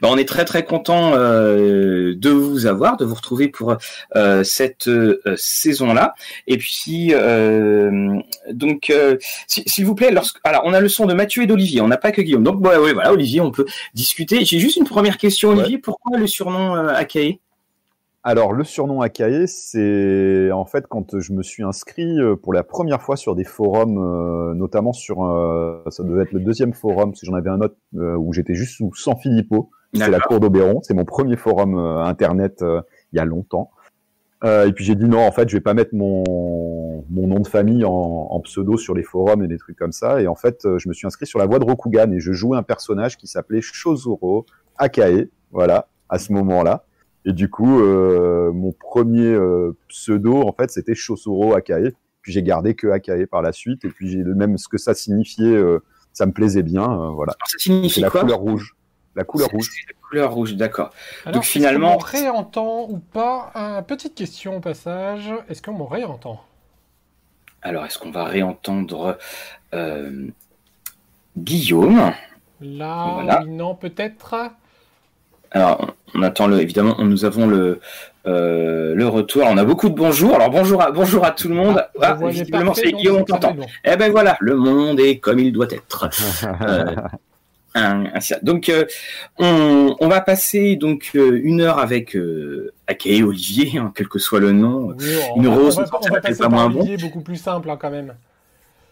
Bah, on est très très content euh, de vous avoir, de vous retrouver pour euh, cette euh, saison-là. Et puis donc s'il vous plaît, lorsque alors on a le son de Mathieu et d'Olivier, on n'a pas que Guillaume. Donc bah, oui, voilà, Olivier, on peut discuter. J'ai juste une première question, Olivier. Pourquoi le surnom Akae alors, le surnom Akae, c'est en fait quand je me suis inscrit pour la première fois sur des forums, notamment sur, ça devait être le deuxième forum, que j'en avais un autre où j'étais juste sous San Filippo. C'est la cour d'Oberon. C'est mon premier forum euh, internet euh, il y a longtemps. Euh, et puis j'ai dit non, en fait, je vais pas mettre mon, mon nom de famille en, en, pseudo sur les forums et des trucs comme ça. Et en fait, je me suis inscrit sur la voie de Rokugan et je jouais un personnage qui s'appelait Shozuro Akae, voilà, à ce moment-là. Et du coup, euh, mon premier pseudo, en fait, c'était Shozuro Akae. Puis j'ai gardé que Akae par la suite. Et puis j'ai même ce que ça signifiait, ça me plaisait bien, voilà. ça signifie la quoi? couleur rouge. La couleur rouge. La couleur rouge, d'accord. Donc finalement. Est-ce qu'on réentend ou pas euh, Petite question au passage. Est-ce qu'on me réentend? Alors, est-ce qu'on va réentendre euh, Guillaume? Là, non, peut-être. Alors, on attend le. Évidemment, nous avons le euh, le retour. On a beaucoup de bonjours. Alors bonjour à bonjour à tout le monde. Ah, ah visiblement, c'est Guillaume, on t'entend. Eh ben voilà, le monde est comme il doit être. donc, euh, on, va passer donc euh, une heure avec euh, Olivier, hein, quel que soit le nom. une rose, on va, passer par Olivier, beaucoup plus simple hein, quand même.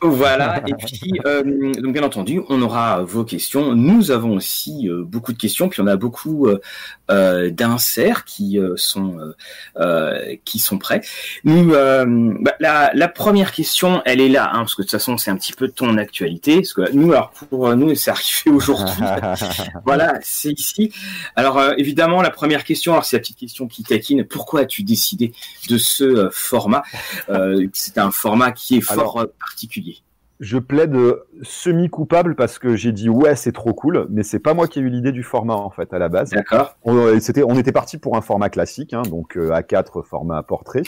Voilà, et puis, euh, donc bien entendu, on aura vos questions. Nous avons aussi euh, beaucoup de questions, puis on a beaucoup euh, d'inserts qui sont qui sont prêts. Nous, bah, la, la, première question, elle est là, hein, parce que de toute façon, c'est un petit peu ton actualité. Parce que nous, alors pour nous, c'est arrivé aujourd'hui. voilà, c'est ici. Alors évidemment, la première question, alors c'est la petite question qui taquine. Pourquoi as-tu décidé de ce format? C'est un format qui est fort particulier je plaide semi-coupable parce que j'ai dit ouais c'est trop cool, mais c'est pas moi qui ai eu l'idée du format en fait à la base. D'accord. On, euh, c'était, on était parti pour un format classique, hein, donc euh, A4 format portrait.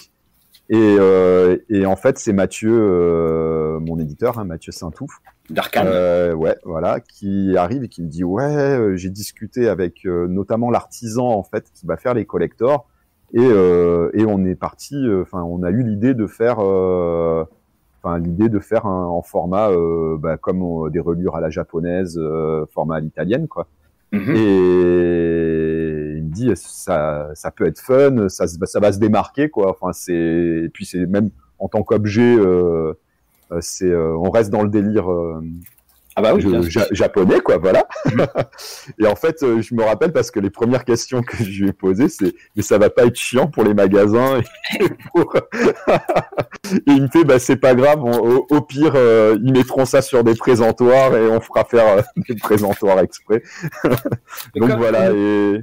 Et, euh, et en fait c'est Mathieu, euh, mon éditeur, hein, Mathieu Saint-Ouf, d'Arcane. ouais, voilà, qui arrive et qui me dit ouais j'ai discuté avec notamment l'artisan en fait qui va faire les collectors et, et on est parti, enfin on a eu l'idée de faire enfin l'idée de faire un, en format euh, bah, comme euh, des reliures à la japonaise, euh, format à l'italienne, quoi. Mhm. Et il me dit ça, ça peut être fun, ça, ça va se démarquer, quoi. Enfin c'est, et puis c'est même en tant qu'objet, c'est, on reste dans le délire ah bah oui, japonais quoi, voilà. et en fait, euh, je me rappelle parce que les premières questions que je lui ai posées, c'est mais ça va pas être chiant pour les magasins. Et, il me fait bah c'est pas grave, au, pire euh, ils mettront ça sur des présentoirs et on fera faire euh, des présentoirs exprès. Donc voilà et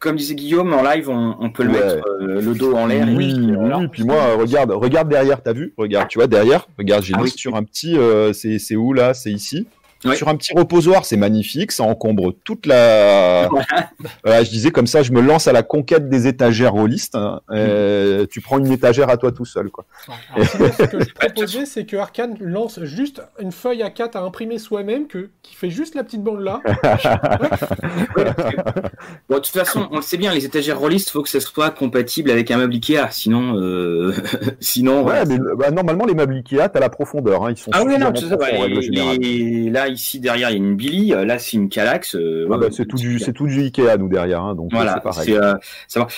comme disait Guillaume, en live, on, peut le mettre le dos en l'air. Oui, et puis, oui, puis moi, regarde, regarde derrière, t'as vu? Regarde, tu vois, derrière, regarde, j'ai ah mis sur un petit, c'est où là? C'est ici? Sur un petit reposoir, c'est magnifique, ça encombre toute la. voilà, je disais comme ça, je me lance à la conquête des étagères holistes. Hein, tu prends une étagère à toi tout seul, quoi. ce que je proposais, c'est que Arkane lance juste une feuille A4 à imprimer soi-même, que qui fait juste la petite bande là. bon, de toute façon, on le sait bien, les étagères holistes, faut que ça soit compatible avec un meuble Ikea, sinon, euh... sinon. Ouais, mais bah, normalement les meubles Ikea, t'as la profondeur, hein, ils sont. Ah oui, non, ça. Et là, ici derrière il y a une Billy, euh, là c'est une Calax. Euh, ah bah, c'est tout du c'est tout du Ikea nous derrière, hein, donc voilà. c'est pareil. Euh,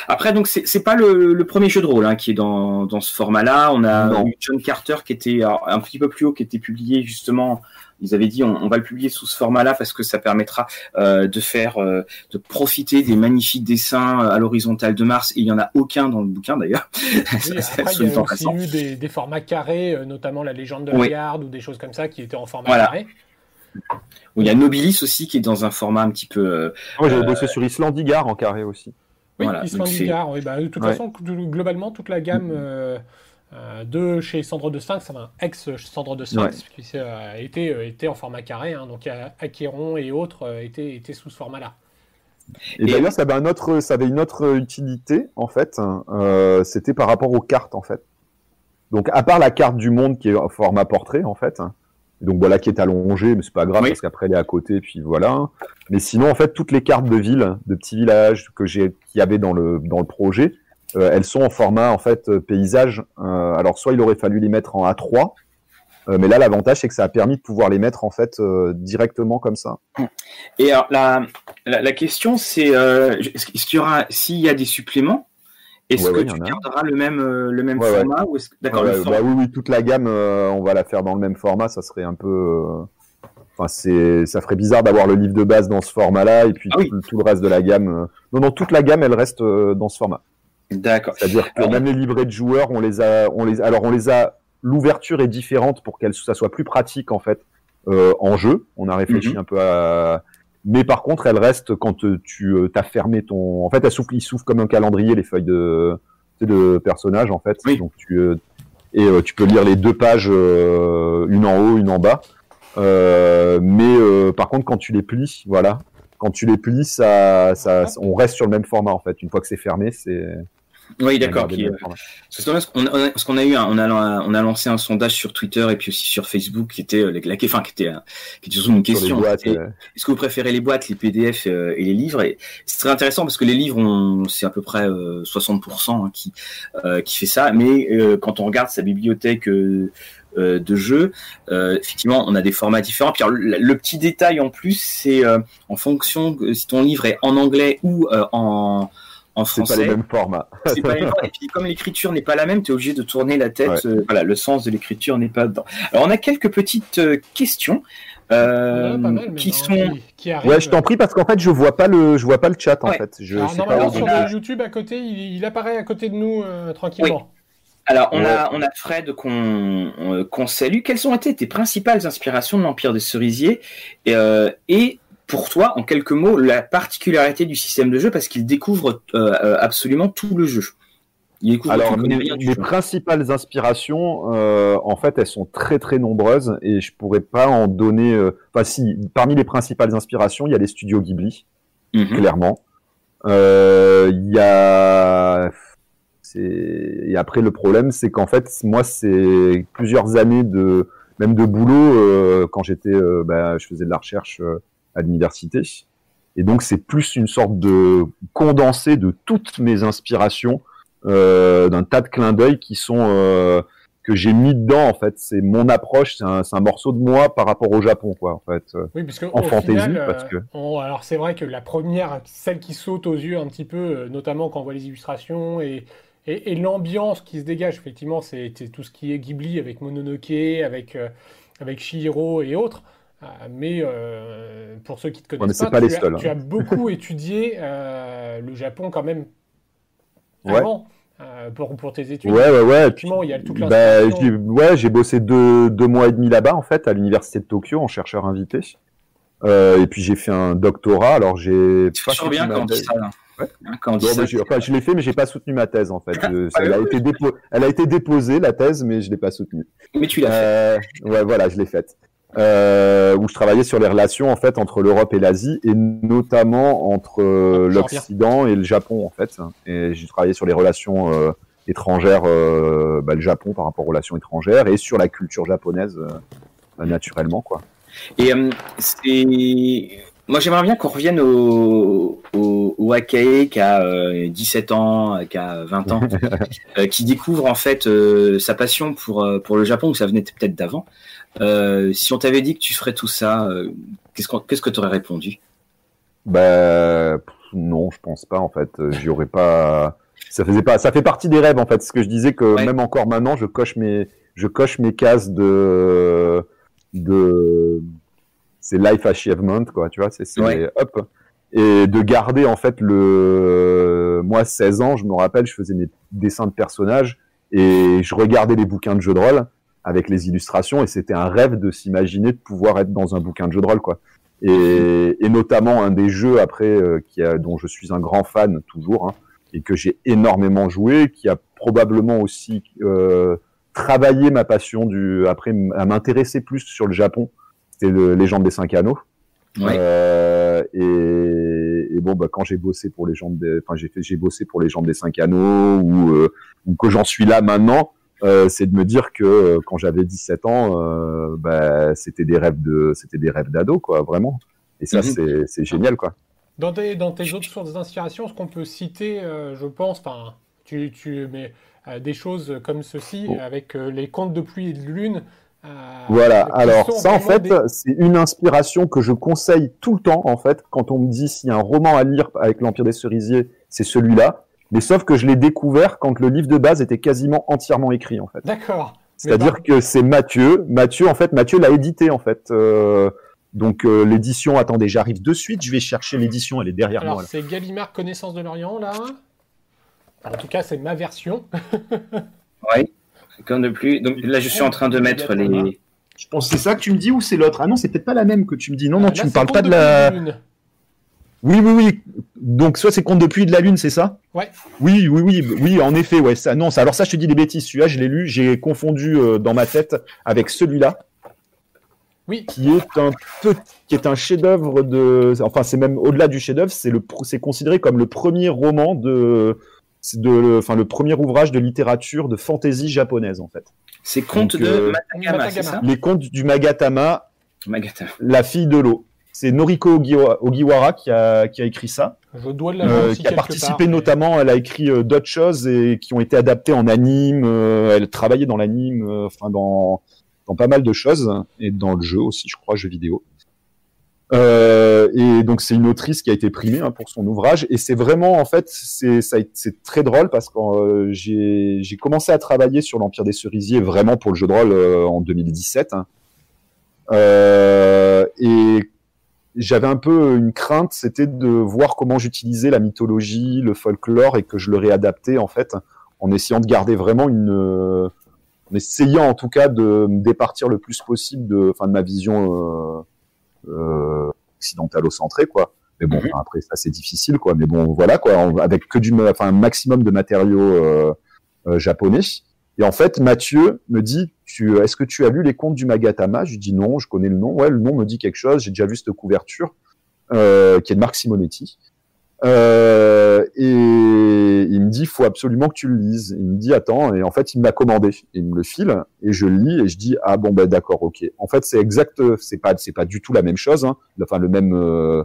Après donc c'est pas le, le, premier jeu de rôle hein, qui est dans, dans ce format-là. On a John Carter qui était un petit peu plus haut, qui était publié justement ils avaient dit on, va le publier sous ce format-là parce que ça permettra euh, de faire, euh, de profiter des magnifiques dessins à l'horizontale de Mars. Et il y en a aucun dans le bouquin d'ailleurs. Oui, il y a aussi eu des, des, formats carrés, notamment la légende de oui. ou des choses comme ça qui étaient en format carré. Il y a Nobilis aussi qui est dans un format un petit peu. Euh, Moi, j'avais bossé sur Islandigar en carré aussi. Oui, Islandigar. Oui, bah, de toute façon, globalement, toute la gamme euh, euh, de chez Cendre de Sphinx, enfin, ex Cendre de Sphinx, qui était, était en format carré. Hein, donc, Acheron et autres étaient, étaient sous ce format-là. Et, d'ailleurs, ça avait un autre, ça avait une autre utilité en fait. C'était par rapport aux cartes en fait. Donc, à part la carte du monde qui est en format portrait en fait, donc voilà qui est allongée, mais c'est pas grave parce qu'après elle est à côté, puis voilà. Mais sinon, en fait, toutes les cartes de ville, de petits villages que j'ai, qu'il y avait dans le dans le projet, euh, elles sont en format en fait euh, paysage. Euh, alors soit il aurait fallu les mettre en A3, mais là l'avantage c'est que ça a permis de pouvoir les mettre en fait directement comme ça. Et alors la la, question c'est est-ce qu'il y aura s'il y a des suppléments est-ce que tu garderas le même, le même format ou D'accord, bah oui, oui, toute la gamme, on va la faire dans le même format. Ça serait un peu. Enfin, c'est, ça ferait bizarre d'avoir le livre de base dans ce format-là et puis ah tout, le reste de la gamme. Non, non, toute la gamme, elle reste dans ce format. D'accord. C'est-à-dire que même les livrets de joueurs, on les a, on les, alors on les a, l'ouverture est différente pour qu'elle, ça soit plus pratique en fait euh, en jeu. On a réfléchi mhm. un peu à, mais par contre, elle reste quand euh, tu euh, as fermé ton, en fait, elle souffle, il souffle comme un calendrier les feuilles de, de personnages en fait. Donc tu euh, et tu peux lire les deux pages, une en haut, une en bas. mais par contre, quand tu les plies, voilà, quand tu les plies, ça, ça, on reste sur le même format en fait. Une fois que c'est fermé, c'est oui, d'accord. Parce qu'on a, eu, on a, on a lancé un sondage sur Twitter et puis aussi sur Facebook qui était, euh, la, enfin, qui était, qui était surtout une question. Est-ce que vous préférez les boîtes, les PDF euh, et les livres Et c'est très intéressant parce que les livres, c'est à peu près 60% euh, hein, qui, qui fait ça. Mais quand on regarde sa bibliothèque de jeux, effectivement, on a des formats différents. Puis le, petit détail en plus, c'est en fonction si ton livre est en anglais ou en en français. C'est pas le même format. Et puis comme l'écriture n'est pas la même, tu es obligé de tourner la tête. Euh, voilà, le sens de l'écriture n'est pas dedans. Alors on a quelques petites euh, questions. Euh, qui sont ouais je t'en prie parce qu'en fait je vois pas le je vois pas le chat en fait je Alors, normalement sur le YouTube à côté il, apparaît à côté de nous tranquillement Alors, on, a, on a Fred qu'on salue. Quelles ont été tes principales inspirations de l'Empire des Cerisiers et, et pour toi, en quelques mots, la particularité du système de jeu parce qu'il découvre euh, euh, absolument tout le jeu. Il découvre Alors, les principales inspirations, euh, en fait, elles sont très très nombreuses et je pourrais pas en donner. Enfin, si, parmi les principales inspirations, il y a les studios Ghibli, mhm. clairement. Il y a et après le problème, c'est qu'en fait, moi, c'est plusieurs années de même de boulot quand j'étais, bah, je faisais de la recherche à l'université. Et donc c'est plus une sorte de condensé de toutes mes inspirations, euh, d'un tas de clins d'œil qui sont euh, que j'ai mis dedans en fait. C'est mon approche, c'est un, un, morceau de moi par rapport au Japon quoi en fait. Oui, parce que en fantaisie parce que. Euh, alors c'est vrai que la première, celle qui saute aux yeux un petit peu, euh, notamment quand on voit les illustrations et et, l'ambiance qui se dégage, effectivement, c'est tout ce qui est Ghibli avec Mononoke, avec, euh, avec Shihiro et autres. Ah, mais euh, pour ceux qui ne te connaissent pas, tu, as, beaucoup étudié euh, le Japon quand même avant. Euh, pour, pour, tes études. Ouais, ouais, ouais. il y a toute bah, j'ai, ouais, j'ai bossé deux, deux, mois et demi là-bas, en fait, à l'université de Tokyo, en chercheur invité. et puis j'ai fait un doctorat, alors j'ai... Tu pas bien quand ça. Ouais. Quand bah, enfin, je l'ai fait, mais j'ai pas soutenu ma thèse en fait. elle, a été elle a été déposée la thèse, mais je l'ai pas soutenue. Mais tu l'as fait. Ouais, voilà, je l'ai faite euh, où je travaillais sur les relations en fait entre l'Europe et l'Asie et notamment entre euh, l'Occident et le Japon en fait. Et j'ai travaillé sur les relations euh, étrangères, euh, bah, le Japon par rapport aux relations étrangères et sur la culture japonaise bah, naturellement quoi. Et c'est moi, j'aimerais bien qu'on revienne au, au, au Akae qui a 17 ans, qui a 20 ans, qui découvre en fait sa passion pour, pour le Japon, ou ça venait peut-être d'avant. Euh, si on t'avait dit que tu ferais tout ça, euh, qu'est-ce que tu aurais répondu? Bah non, je pense pas en fait. Euh, j'y aurais pas. Ça faisait pas. Ça fait partie des rêves en fait. Ce que je disais que même encore maintenant, je coche mes, je coche mes cases de, de, c'est life achievement quoi. Tu vois, c'est hop et de garder en fait le moi 16 ans je me rappelle je faisais mes dessins de personnages et je regardais les bouquins de jeux de rôle avec les illustrations et c'était un rêve de s'imaginer de pouvoir être dans un bouquin de jeu de rôle quoi. Et, et notamment un des jeux après euh, qui a, dont je suis un grand fan toujours hein, et que j'ai énormément joué, qui a probablement aussi euh, travaillé ma passion du après à m'intéresser plus sur le Japon. C'était le Légende des cinq anneaux. Ouais. Euh, et, et, bon, bah, quand j'ai bossé pour les des, enfin, j'ai fait, j'ai bossé pour les gens des cinq anneaux ou, euh, ou que j'en suis là maintenant, c'est de me dire que quand j'avais 17 ans, bah, c'était des rêves de, c'était des rêves d'ado, quoi, vraiment. Et ça, mhm. c'est génial, quoi. Dans, dans tes autres sources d'inspiration, ce qu'on peut citer, je pense, enfin, tu, tu mets des choses comme ceci, oh. avec les contes de pluie et de lune, euh, voilà. Alors ça, en fait, c'est une inspiration que je conseille tout le temps. En fait, quand on me dit s'il y a un roman à lire avec l'Empire des Cerisiers, c'est celui-là. Mais sauf que je l'ai découvert quand le livre de base était quasiment entièrement écrit, en fait. D'accord. C'est-à-dire que c'est Mathieu. Mathieu, en fait, Mathieu l'a édité, en fait. Euh, donc euh, l'édition, attendez, j'arrive de suite. Je vais chercher l'édition, elle est derrière Alors, moi. C'est Gallimard Connaissance de l'Orient, là. En tout cas, c'est ma version. oui. Comme de plus. Donc là, je suis en train de mettre les. Je pense que c'est ça que tu me dis ou c'est l'autre? Ah non, c'est peut-être pas la même que tu me dis. Non, non, ah, tu me parles pas de la. Oui, oui, oui. Donc, soit c'est Compte depuis de la Lune, c'est ça? Ouais. Oui, oui, oui, oui, en effet, ouais. Ça, non, ça, alors ça, je te dis des bêtises. Celui-là, je l'ai lu, j'ai confondu euh, dans ma tête avec celui-là. Oui. Qui est un qui est un chef-d'œuvre de, enfin, c'est même au-delà du chef-d'œuvre, c'est le, c'est considéré comme le premier roman de de, enfin, le premier ouvrage de littérature de fantaisie japonaise en fait. C'est contes de euh, Matagama, c'est ça? Les contes du Magatama, Magatama, la fille de l'eau. C'est Noriko Ogiwara qui a, qui a écrit ça. Je dois euh, qui a participé notamment, elle a écrit euh, d'autres choses et qui ont été adaptées en anime. Euh, elle travaillait dans l'anime, enfin dans, dans pas mal de choses et dans le jeu aussi, je crois, jeux vidéo. Euh, et donc c'est une autrice qui a été primée hein, pour son ouvrage et c'est vraiment en fait c'est c'est très drôle parce que euh, j'ai j'ai commencé à travailler sur l'Empire des Cerisiers vraiment pour le jeu de rôle euh, en 2017 hein. Euh, et j'avais un peu une crainte c'était de voir comment j'utilisais la mythologie le folklore et que je le réadaptais en fait en essayant de garder vraiment une en essayant en tout cas de me départir le plus possible de enfin de ma vision euh, occidentalo-centré, quoi. Mais bon, mhm. après ça c'est difficile, quoi. Mais bon, voilà, quoi. avec que du, enfin, un maximum de matériaux euh, euh, japonais. Et en fait, Mathieu me dit, tu, est-ce que tu as lu les contes du Magatama? Je lui dis non, je connais le nom. Ouais, le nom me dit quelque chose. J'ai déjà vu cette couverture, euh, qui est de Marc Simonetti. Euh, et il me dit, faut absolument que tu le lises. Il me dit, attends, et en fait, il me l'a commandé. Il me le file, et je le lis, et je dis, ah bon, ben d'accord, ok. En fait, c'est exact, c'est pas, pas du tout la même chose, hein. enfin le même, euh,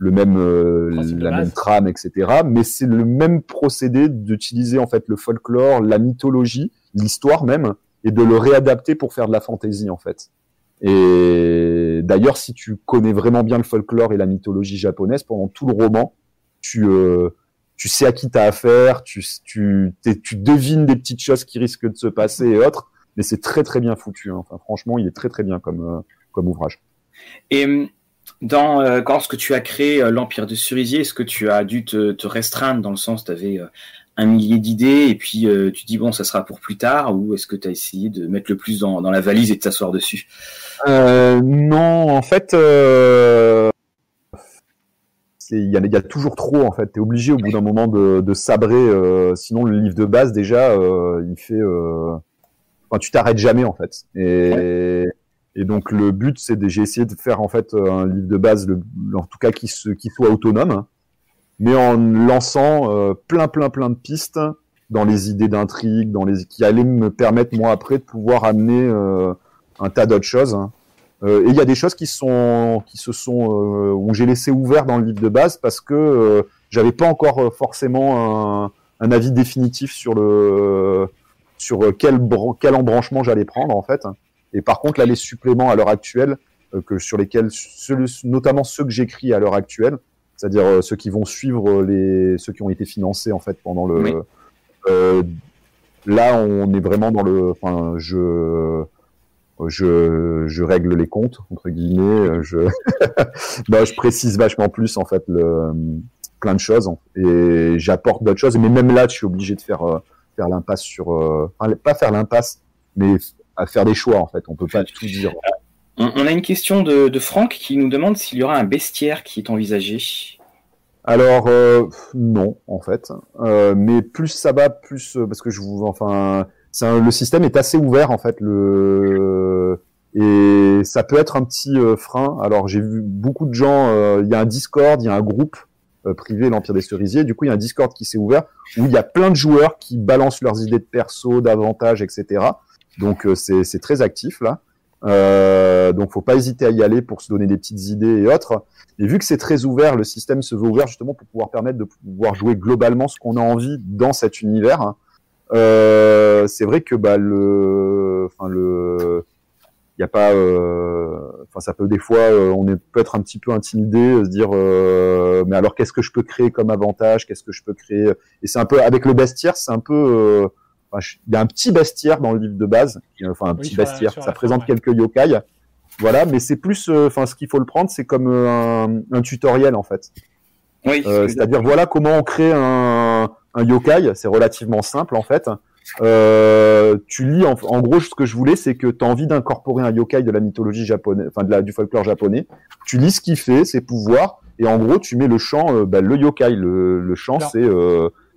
le même, euh, la même trame, etc. Mais c'est le même procédé d'utiliser en fait le folklore, la mythologie, l'histoire même, et de le réadapter pour faire de la fantaisie en fait. Et d'ailleurs, si tu connais vraiment bien le folklore et la mythologie japonaise, pendant tout le roman, tu, euh, tu sais à qui tu as affaire, tu, tu, tu devines des petites choses qui risquent de se passer et autres, mais c'est très très bien foutu. Hein. Enfin, franchement, il est très très bien comme, euh, comme ouvrage. Et hum, dans, euh, lorsque tu as créé l'Empire de Cerisier, est-ce que tu as dû te, te restreindre dans le sens, tu avais un millier d'idées et puis tu dis bon ça sera pour plus tard ou est-ce que tu as essayé de mettre le plus dans, dans la valise et de t'asseoir dessus? Non, en fait, euh, il y, a, y a toujours trop en fait. es obligé au bout d'un moment de, de sabrer, euh, sinon le livre de base déjà, euh, il fait, euh... enfin tu t'arrêtes jamais en fait. Et, et donc le but c'est de, j'ai essayé de faire en fait un livre de base, en tout cas qui, soit autonome, mais en lançant euh, plein plein plein de pistes dans les idées d'intrigue, dans les qui allaient me permettre moi après de pouvoir amener euh, un tas d'autres choses. Hein. Euh, et il y a des choses qui sont, qui se sont, euh, où j'ai laissé ouvert dans le livre de base parce que euh, j'avais pas encore forcément un, un, avis définitif sur le, sur quel, quel embranchement j'allais prendre en fait. Et par contre, là, les suppléments à l'heure actuelle, que sur lesquels, notamment ceux que j'écris à l'heure actuelle, c'est-à-dire ceux qui vont suivre les, ceux qui ont été financés en fait pendant le, là, on est vraiment dans le, enfin, je je, je règle les comptes entre guillemets. Je, bah, je précise vachement plus en fait le, plein de choses et j'apporte d'autres choses. Mais même là, je suis obligé de faire euh, faire l'impasse sur, euh, enfin, pas faire l'impasse, mais à faire des choix en fait. On peut pas tout dire. On a une question de, de Franck qui nous demande s'il y aura un bestiaire qui est envisagé. Alors euh, non en fait, euh, mais plus ça va, plus parce que je vous, enfin, le système est assez ouvert en fait. Le et ça peut être un petit euh, frein. Alors j'ai vu beaucoup de gens. Euh, il y a un Discord, il y a un groupe privé, l'Empire des Cerisiers. Du coup, il y a un Discord qui s'est ouvert où il y a plein de joueurs qui balancent leurs idées de perso, d'avantages, etc. Donc c'est très actif là. Euh, donc, faut pas hésiter à y aller pour se donner des petites idées et autres. Et vu que c'est très ouvert, le système se veut ouvert justement pour pouvoir permettre de pouvoir jouer globalement ce qu'on a envie dans cet univers. Euh, c'est vrai que bah le, enfin le, y a pas, euh, enfin ça peut des fois, euh, on est peut être un petit peu intimidé, se dire, euh, mais alors qu'est-ce que je peux créer comme avantage, qu'est-ce que je peux créer? Et c'est un peu avec le bestiaire, c'est un peu il y a un petit bestiaire dans le livre de base, enfin un petit bestiaire, ça présente quelques yokai, voilà, mais c'est plus, euh, enfin ce qu'il faut le prendre, c'est comme euh, un, tutoriel en fait. Oui, euh, C'est-à-dire voilà comment on crée un, un yokai, c'est relativement simple en fait. tu lis en, gros ce que je voulais, c'est que tu as envie d'incorporer un yokai de la mythologie japonaise, enfin de la, du folklore japonais. Tu lis ce qu'il fait, ses pouvoirs, et en gros tu mets le chant, bah, le yokai. Le, le chant c'est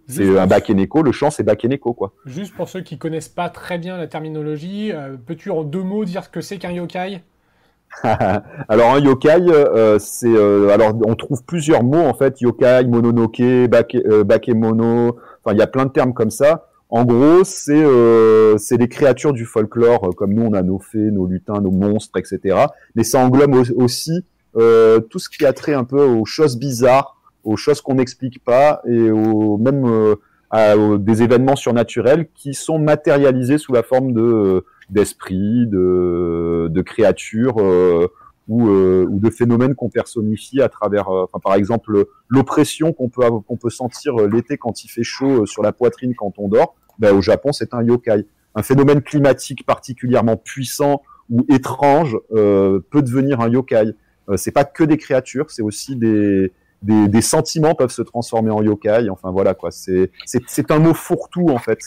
c'est un Bakeneko, le chant c'est Bakeneko quoi. Juste pour ceux qui connaissent pas très bien la terminologie, euh, peux-tu en deux mots dire ce que c'est qu'un yokai? Alors un yokai, euh, c'est euh, alors on trouve plusieurs mots en fait, yokai, mononoke, bake, bakemono, enfin il y a plein de termes comme ça. En gros, c'est c'est des créatures du folklore comme nous on a nos fées, nos lutins, nos monstres, etc. Mais ça englobe aussi tout ce qui a trait un peu aux choses bizarres aux choses qu'on n'explique pas et aux même euh, à, des événements surnaturels qui sont matérialisés sous la forme de d'esprits, de, de créatures euh, ou, euh, ou de phénomènes qu'on personnifie à travers, enfin, par exemple, l'oppression qu'on peut qu'on peut sentir l'été quand il fait chaud sur la poitrine quand on dort. Ben, au Japon, c'est un yokai. Un phénomène climatique particulièrement puissant ou étrange peut devenir un yokai. c'est pas que des créatures, c'est aussi des des, sentiments peuvent se transformer en yokai. Enfin voilà quoi. C'est c'est un mot fourre-tout en fait.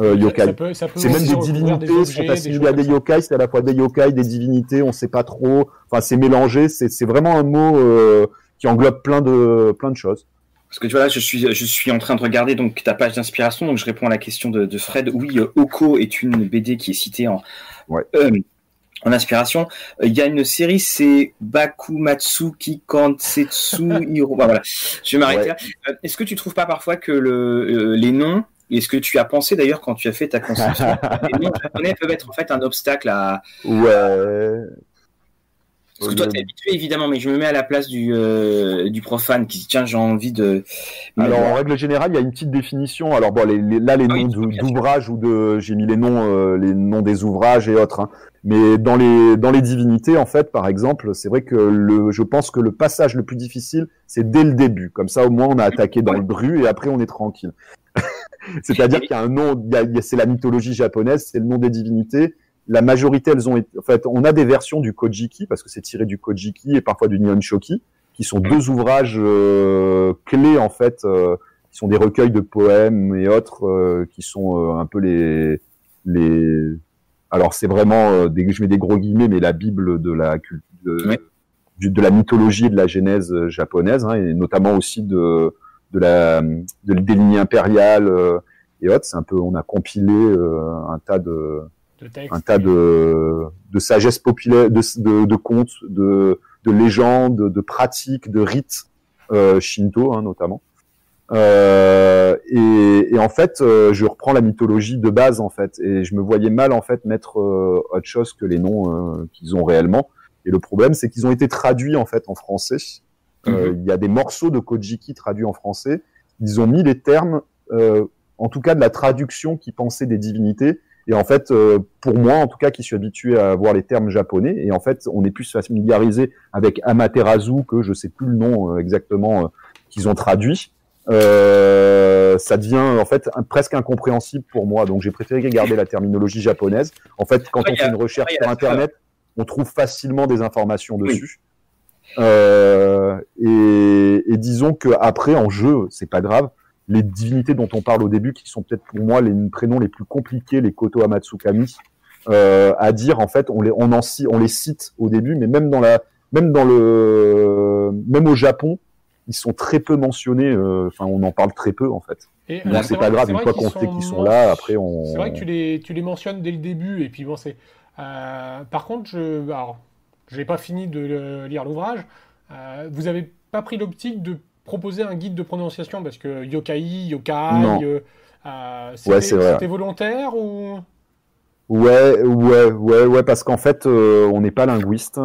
euh, yokai. C'est même des divinités sont assimilées à des yokai. C'est à la fois des yokai, des divinités. On sait pas trop. Enfin c'est mélangé. C'est vraiment un mot euh, qui englobe plein de plein de choses. Parce que tu vois là, je suis, je suis en train de regarder donc ta page d'inspiration, donc je réponds à la question de, de Fred. Oui, euh, Oko est une BD qui est citée en, ouais. euh, en inspiration. Euh, il y a une série, c'est Bakumatsu Kikansetsu Hiro. Bah, voilà, je vais m'arrêter là. Euh, est-ce que tu trouves pas parfois que le, euh, les noms, est-ce que tu as pensé d'ailleurs quand tu as fait ta conception, les noms japonais peuvent être en fait un obstacle à. Ouais. Parce que toi, tu es habitué, évidemment, mais je me mets à la place du, euh, du profane qui dit tiens, j'ai envie de. Alors, en règle générale, il y a une petite définition. Alors, bon, les, là, les ah noms d'ouvrages ou de. J'ai mis les noms, euh, les noms des ouvrages et autres. Hein. Mais dans les, dans les divinités, en fait, par exemple, c'est vrai que le, je pense que le passage le plus difficile, c'est dès le début. Comme ça, au moins, on a attaqué dans le bru et après, on est tranquille. C'est-à-dire qu'il y a un nom, c'est la mythologie japonaise, c'est le nom des divinités la majorité, elles ont été, en fait, on a des versions du Kojiki parce que c'est tiré du Kojiki et parfois du Nihon Shoki, qui sont deux ouvrages euh, clés en fait, euh, qui sont des recueils de poèmes et autres, euh, qui sont un peu les les. Alors c'est vraiment, des, je mets des gros guillemets, mais la Bible de la de, de la mythologie et de la genèse japonaise, hein, et notamment aussi de de la de, des lignées impériales et autres. C'est un peu, on a compilé un tas de un tas de, de sagesse populaire, de, de, de contes, de, de légendes, de pratiques, de rites euh, shinto hein, notamment. Euh, et, et, en fait, euh, je reprends la mythologie de base en fait, et je me voyais mal en fait mettre euh, autre chose que les noms euh, qu'ils ont réellement. Et le problème, c'est qu'ils ont été traduits en fait en français. Mhm. Il y a des morceaux de Kojiki traduits en français. Ils ont mis les termes, en tout cas de la traduction qui pensait des divinités, et en fait, euh, pour moi, en tout cas, qui suis habitué à voir les termes japonais, et en fait, on est plus familiarisé avec Amaterasu que je sais plus le nom euh, exactement euh, qu'ils ont traduit. Euh, ça devient en fait presque incompréhensible pour moi. Donc, j'ai préféré garder la terminologie japonaise. En fait, quand on fait une recherche sur Internet, on trouve facilement des informations dessus. Euh, et, et, disons que après en jeu, c'est pas grave les divinités dont on parle au début, qui sont peut-être pour moi les prénoms les plus compliqués, les Koto Amatsukami, euh, à dire en fait, on les, on, en, on les cite au début, mais même dans la, même dans le, même au Japon, ils sont très peu mentionnés. Euh, enfin, on en parle très peu en fait. Et c'est pas grave, une fois qu'on sait qu'ils sont là, après on. C'est vrai que tu les, tu les mentionnes dès le début, et puis bon, c'est. Euh, par contre, je, alors, j'ai pas fini de lire l'ouvrage. vous avez pas pris l'optique de proposer un guide de prononciation Parce que yokai, yokai, c'était volontaire ou? Ouais, ouais, ouais, ouais, parce qu'en fait, on n'est pas linguiste.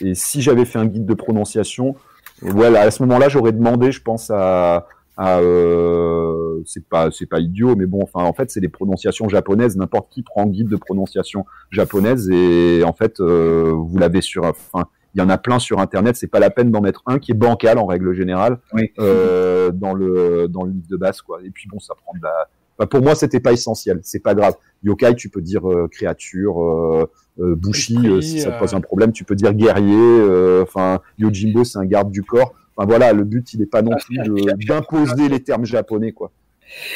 et si j'avais fait un guide de prononciation, ouais, à ce moment-là, j'aurais demandé, je pense, à, euh, c'est pas c'est pas idiot mais bon enfin en fait c'est des prononciations japonaises. N'importe qui prend guide de prononciation japonaise et en fait euh, vous l'avez sur enfin il y en a plein sur internet. C'est pas la peine d'en mettre un qui est bancal en règle générale euh, dans le dans le livre de base quoi. Et puis bon ça prend de la pour moi c'était pas essentiel. C'est pas grave. Yokai tu peux dire créature bushi si ça te pose un problème tu peux dire guerrier enfin yojimbo c'est un garde du corps. Enfin voilà, le but il n'est pas non plus d'imposer les termes japonais quoi.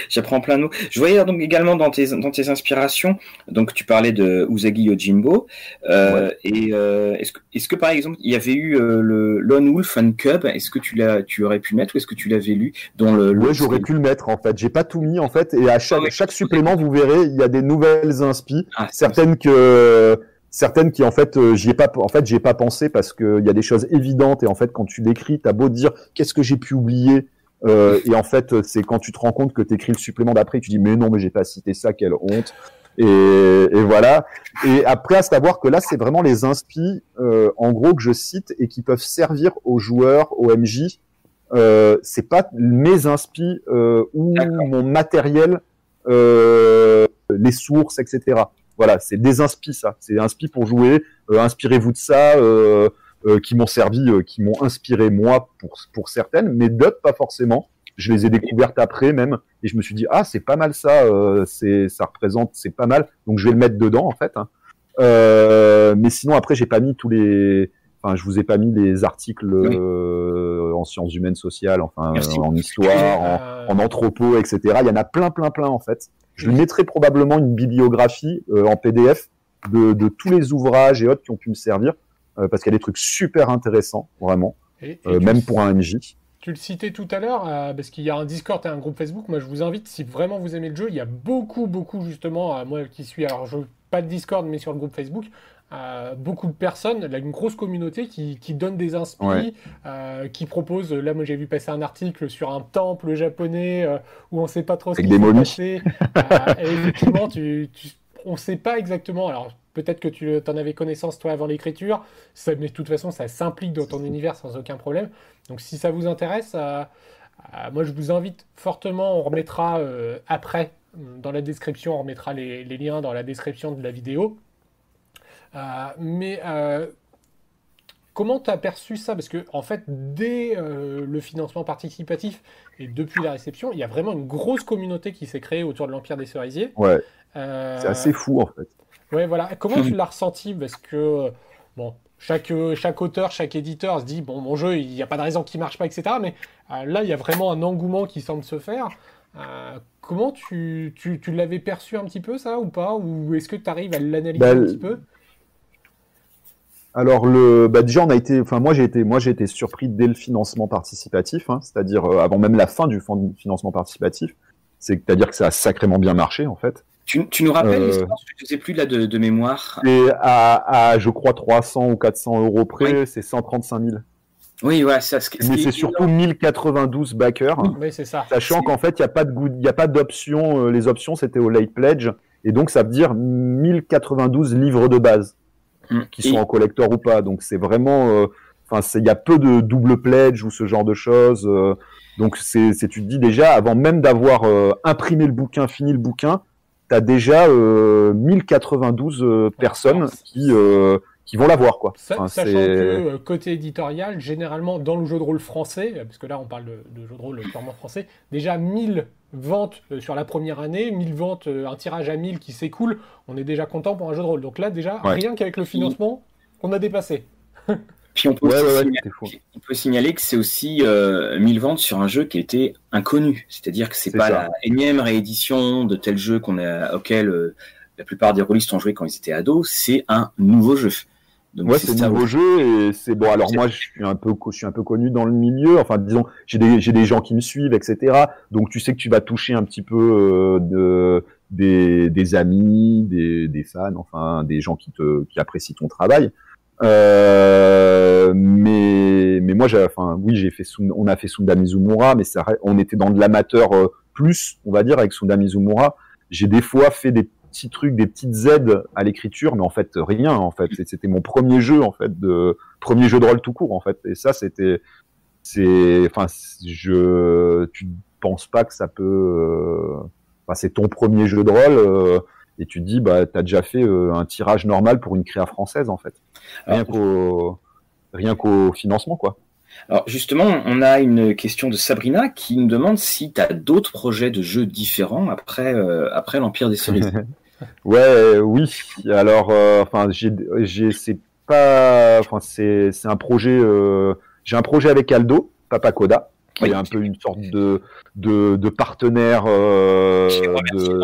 J'apprends plein de mots. Je voyais donc également dans tes, dans tes inspirations, donc tu parlais de Usagi Yojimbo, euh, et euh, est-ce que, est que par exemple il y avait eu euh, le Lone Wolf and Cub, est-ce que tu l'as, tu aurais pu le mettre ou est-ce que tu l'avais lu dans le Oui, j'aurais pu le mettre en fait. J'ai pas tout mis en fait, et à chaque, chaque supplément vous verrez il y a des nouvelles inspi, ah, certaines que certaines qui en fait euh, j'y ai pas en fait j'ai pas pensé parce qu'il y a des choses évidentes et en fait quand tu l'écris t'as beau dire qu'est-ce que j'ai pu oublier euh, et en fait c'est quand tu te rends compte que tu écris le supplément d'après tu dis mais non mais j'ai pas cité ça quelle honte et, et, voilà et après à savoir que là c'est vraiment les inspi euh, en gros que je cite et qui peuvent servir aux joueurs aux MJ euh, c'est pas mes inspi euh, ou mon matériel euh, les sources etc voilà, c'est des inspi ça. C'est inspi pour jouer. Euh, inspirez-vous de ça. Euh, euh, qui m'ont servi, qui m'ont inspiré moi pour pour certaines, mais d'autres pas forcément. Je les ai découvertes après même, et je me suis dit ah c'est pas mal ça, c'est ça représente, c'est pas mal, donc je vais le mettre dedans en fait. Hein. mais sinon après j'ai pas mis tous les, enfin je vous ai pas mis les articles en sciences humaines sociales, enfin en histoire, en, en anthropo, etc. Il y en a plein plein plein en fait. Je mettrai probablement une bibliographie euh, en PDF de, de, tous les ouvrages et autres qui ont pu me servir, euh, parce qu'il y a des trucs super intéressants, vraiment, euh, même pour un MJ. Tu le citais tout à l'heure, parce qu'il y a un Discord et un groupe Facebook. Moi, je vous invite, si vraiment vous aimez le jeu, il y a beaucoup, beaucoup, justement, moi qui suis, alors je pas de Discord, mais sur le groupe Facebook, beaucoup de personnes, là, une grosse communauté qui, qui donne des inspirations, euh, qui propose. Là, moi, j'ai vu passer un article sur un temple japonais euh, où on ne sait pas trop ce qui s'est passé. Euh, et effectivement, tu, on ne sait pas exactement. Alors, peut-être que tu en avais connaissance toi avant l'écriture, mais de toute façon, ça s'implique dans ton univers sans aucun problème. Donc, si ça vous intéresse, moi, je vous invite fortement. On remettra après dans la description, on remettra les, les liens dans la description de la vidéo. Euh, mais euh, comment tu as perçu ça? Parce que, en fait, dès euh, le financement participatif et depuis la réception, il y a vraiment une grosse communauté qui s'est créée autour de l'Empire des Cerisiers. Ouais. C'est assez fou, en fait. Ouais, voilà. Comment tu l'as ressenti? Parce que, bon, chaque, chaque auteur, chaque éditeur se dit bon, mon jeu, il n'y a pas de raison qu'il marche pas, etc. Mais là, il y a vraiment un engouement qui semble se faire. comment tu, tu, tu l'avais perçu un petit peu, ça, ou pas? Ou est-ce que tu arrives à l'analyser bah, un petit peu? alors le, bah déjà on a été, enfin moi j'ai été, moi j'ai été surpris dès le financement participatif, hein, c'est-à-dire euh, avant même la fin du financement participatif, c'est-à-dire que ça a sacrément bien marché en fait. Tu, tu nous rappelles euh, je ne sais plus là de, de mémoire. À, à, je crois 300 ou 400 euros près, c'est 135 000. Oui, ouais, ça. Mais c'est surtout 1092 backers. Oui, c'est ça. Sachant qu'en fait, il n'y a pas de il y a pas d'option. Euh, les options, c'était au late pledge, et donc ça veut dire 1092 livres de base. Mm. qui sont en collector ou pas. Donc c'est vraiment, euh, enfin il y a peu de double pledge ou ce genre de choses. Euh. donc c'est, tu te dis déjà avant même d'avoir euh, imprimé le bouquin, fini le bouquin, tu as déjà 1092 personnes qui qui vont l'avoir quoi. sachant que côté éditorial, généralement dans le jeu de rôle français, parce que là on parle de, jeu de rôle purement français, déjà 1000 ventes euh, sur la première année, 1000 ventes, euh, un tirage à 1000 qui s'écoule, on est déjà content pour un jeu de rôle. Donc là, déjà, rien qu'avec le financement, on a dépassé. Puis on peut, signaler, que c'est aussi 1000 euh, ventes sur un jeu qui était inconnu. C'est-à-dire que c'est pas la énième réédition de tel jeu qu'on a, auquel la plupart des rôlistes ont joué quand ils étaient ados. C'est un nouveau jeu. Donc ouais, c'est un nouveau jeu et c'est bon. Alors moi, je suis un peu, je suis un peu connu dans le milieu. Enfin, disons, j'ai des, j'ai des gens qui me suivent, etc. Donc tu sais que tu vas toucher un petit peu euh, de des, des amis, des, des fans, enfin des gens qui te, qui apprécient ton travail. Euh, mais mais moi, enfin, oui, j'ai fait, on a fait Sunda Mizumura, mais ça, on était dans de l'amateur euh, plus, on va dire, avec Sunda Mizumura. J'ai des fois fait des petits trucs, des petites aides à l'écriture, mais en fait rien. En fait, c'était mon premier jeu, en fait, de premier jeu de rôle tout court, en fait. Et ça, c'était, c'est, enfin, je, tu penses pas que ça peut, euh, enfin, c'est ton premier jeu de rôle et tu te dis bah t'as déjà fait euh, un tirage normal pour une créa française en fait rien qu'au financement quoi. alors justement on a une question de Sabrina qui nous demande si tu as d'autres projets de jeux différents après euh, après l'empire des cerises ouais oui. Alors euh, enfin j'ai j'ai c'est pas enfin c'est c'est un projet j'ai un projet avec Aldo Papa Koda qui est un peu une sorte de de, de partenaire euh, de...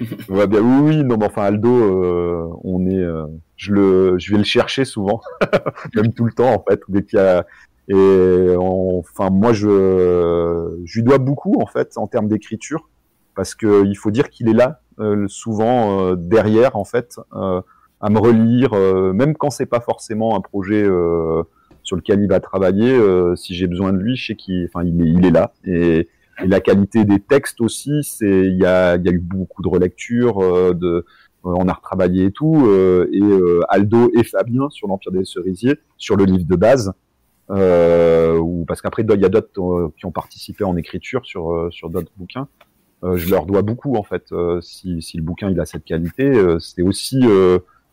ouais, bien, oui, non, mais enfin Aldo, euh, on est, euh, je le, je vais le chercher souvent, même tout le temps en fait, dès qu'il y a et enfin moi je, je lui dois beaucoup en fait en termes d'écriture parce que il faut dire qu'il est là euh, souvent derrière en fait à me relire, même quand c'est pas forcément un projet sur lequel il va travailler. Euh, si j'ai besoin de lui, je sais qu'il, il est, là. Et, la qualité des textes aussi, c'est, il y a, eu beaucoup de relectures, euh, de, euh, on a retravaillé et tout. et Aldo et Fabien sur l'Empire des Cerisiers, sur le livre de base. ou parce qu'après il y a d'autres qui ont participé en écriture sur sur d'autres bouquins. je leur dois beaucoup en fait. si, si le bouquin il a cette qualité, c'est aussi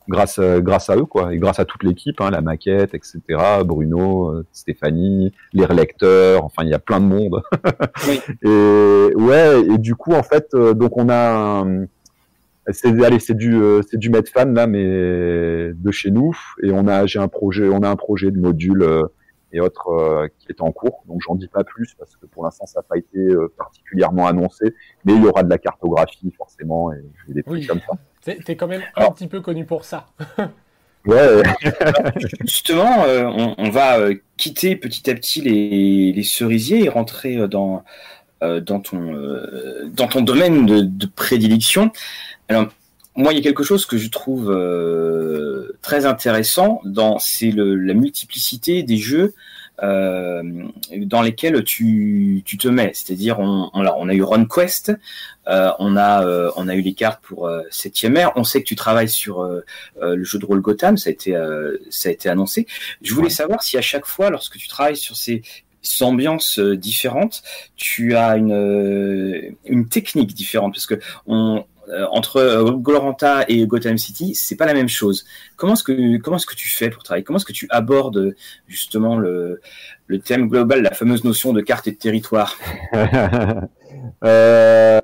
grâce à, grâce à eux quoi. Et grâce à toute l'équipe hein, la maquette etc Bruno euh, Stéphanie les relecteurs enfin il y a plein de monde. Oui. et ouais et du coup en fait euh, donc on a c'est allez c'est du euh, c'est du Medfan là mais de chez nous. Et on a j'ai un projet on a un projet de module et autres qui est en cours. Donc j'en dis pas plus parce que pour l'instant ça n'a pas été particulièrement annoncé. Mais il y aura de la cartographie forcément et des trucs comme ça T'es quand même un petit peu connu pour ça. ouais. Justement, euh, on, va euh, quitter petit à petit les, cerisiers et rentrer euh, dans, dans, ton, dans ton domaine de, prédilection. Alors, moi, il y a quelque chose que je trouve très intéressant dans c'est la multiplicité des jeux euh, dans lesquels tu, tu te mets. C'est-à-dire, on, on, on, a eu RunQuest, euh, on a euh, on a eu les cartes pour euh, septième ère. On sait que tu travailles sur le jeu de rôle Gotham, ça a été ça a été annoncé. Je voulais savoir si à chaque fois, lorsque tu travailles sur ces ambiances différentes, tu as une une technique différente parce que on euh, entre euh, Gloranta et Gotham City, c'est pas la même chose. Comment est-ce que comment est-ce que tu fais pour travailler? Comment est-ce que tu abordes justement le, le thème global, la fameuse notion de carte et de territoire? Euh,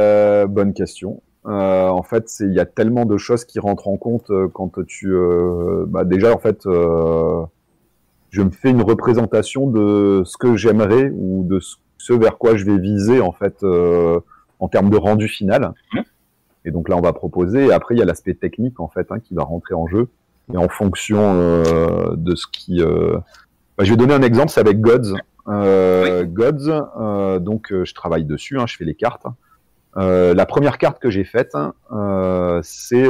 euh, Bonne question. Euh, en fait, il y a tellement de choses qui rentrent en compte quand tu. bah déjà, en fait, je me fais une représentation de ce que j'aimerais ou de ce, vers quoi je vais viser en fait en termes de rendu final. Mmh. Et donc là, on va proposer. Et après, il y a l'aspect technique en fait hein, qui va rentrer en jeu. Et en fonction euh, de ce qui, euh... bah, je vais donner un exemple, c'est avec Gods. Euh, Gods, donc je travaille dessus, hein, je fais les cartes. la première carte que j'ai faite, hein, c'est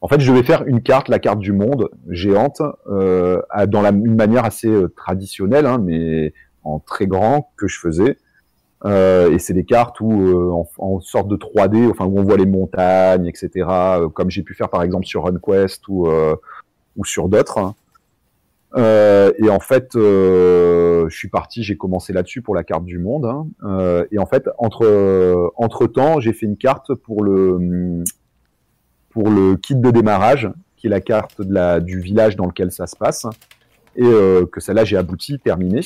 en fait, je vais faire une carte, la carte du monde géante, dans la, une manière assez traditionnelle, hein, mais en très grand que je faisais. Euh, et c'est des cartes où euh, en, en, sorte de 3D, enfin où on voit les montagnes, etc. Euh, comme j'ai pu faire par exemple sur RunQuest ou ou sur d'autres. et en fait, je suis parti, j'ai commencé là-dessus pour la carte du monde. Hein. et en fait, entre entre temps, j'ai fait une carte pour le pour le kit de démarrage, qui est la carte de la, du village dans lequel ça se passe, et que celle-là j'ai abouti, terminé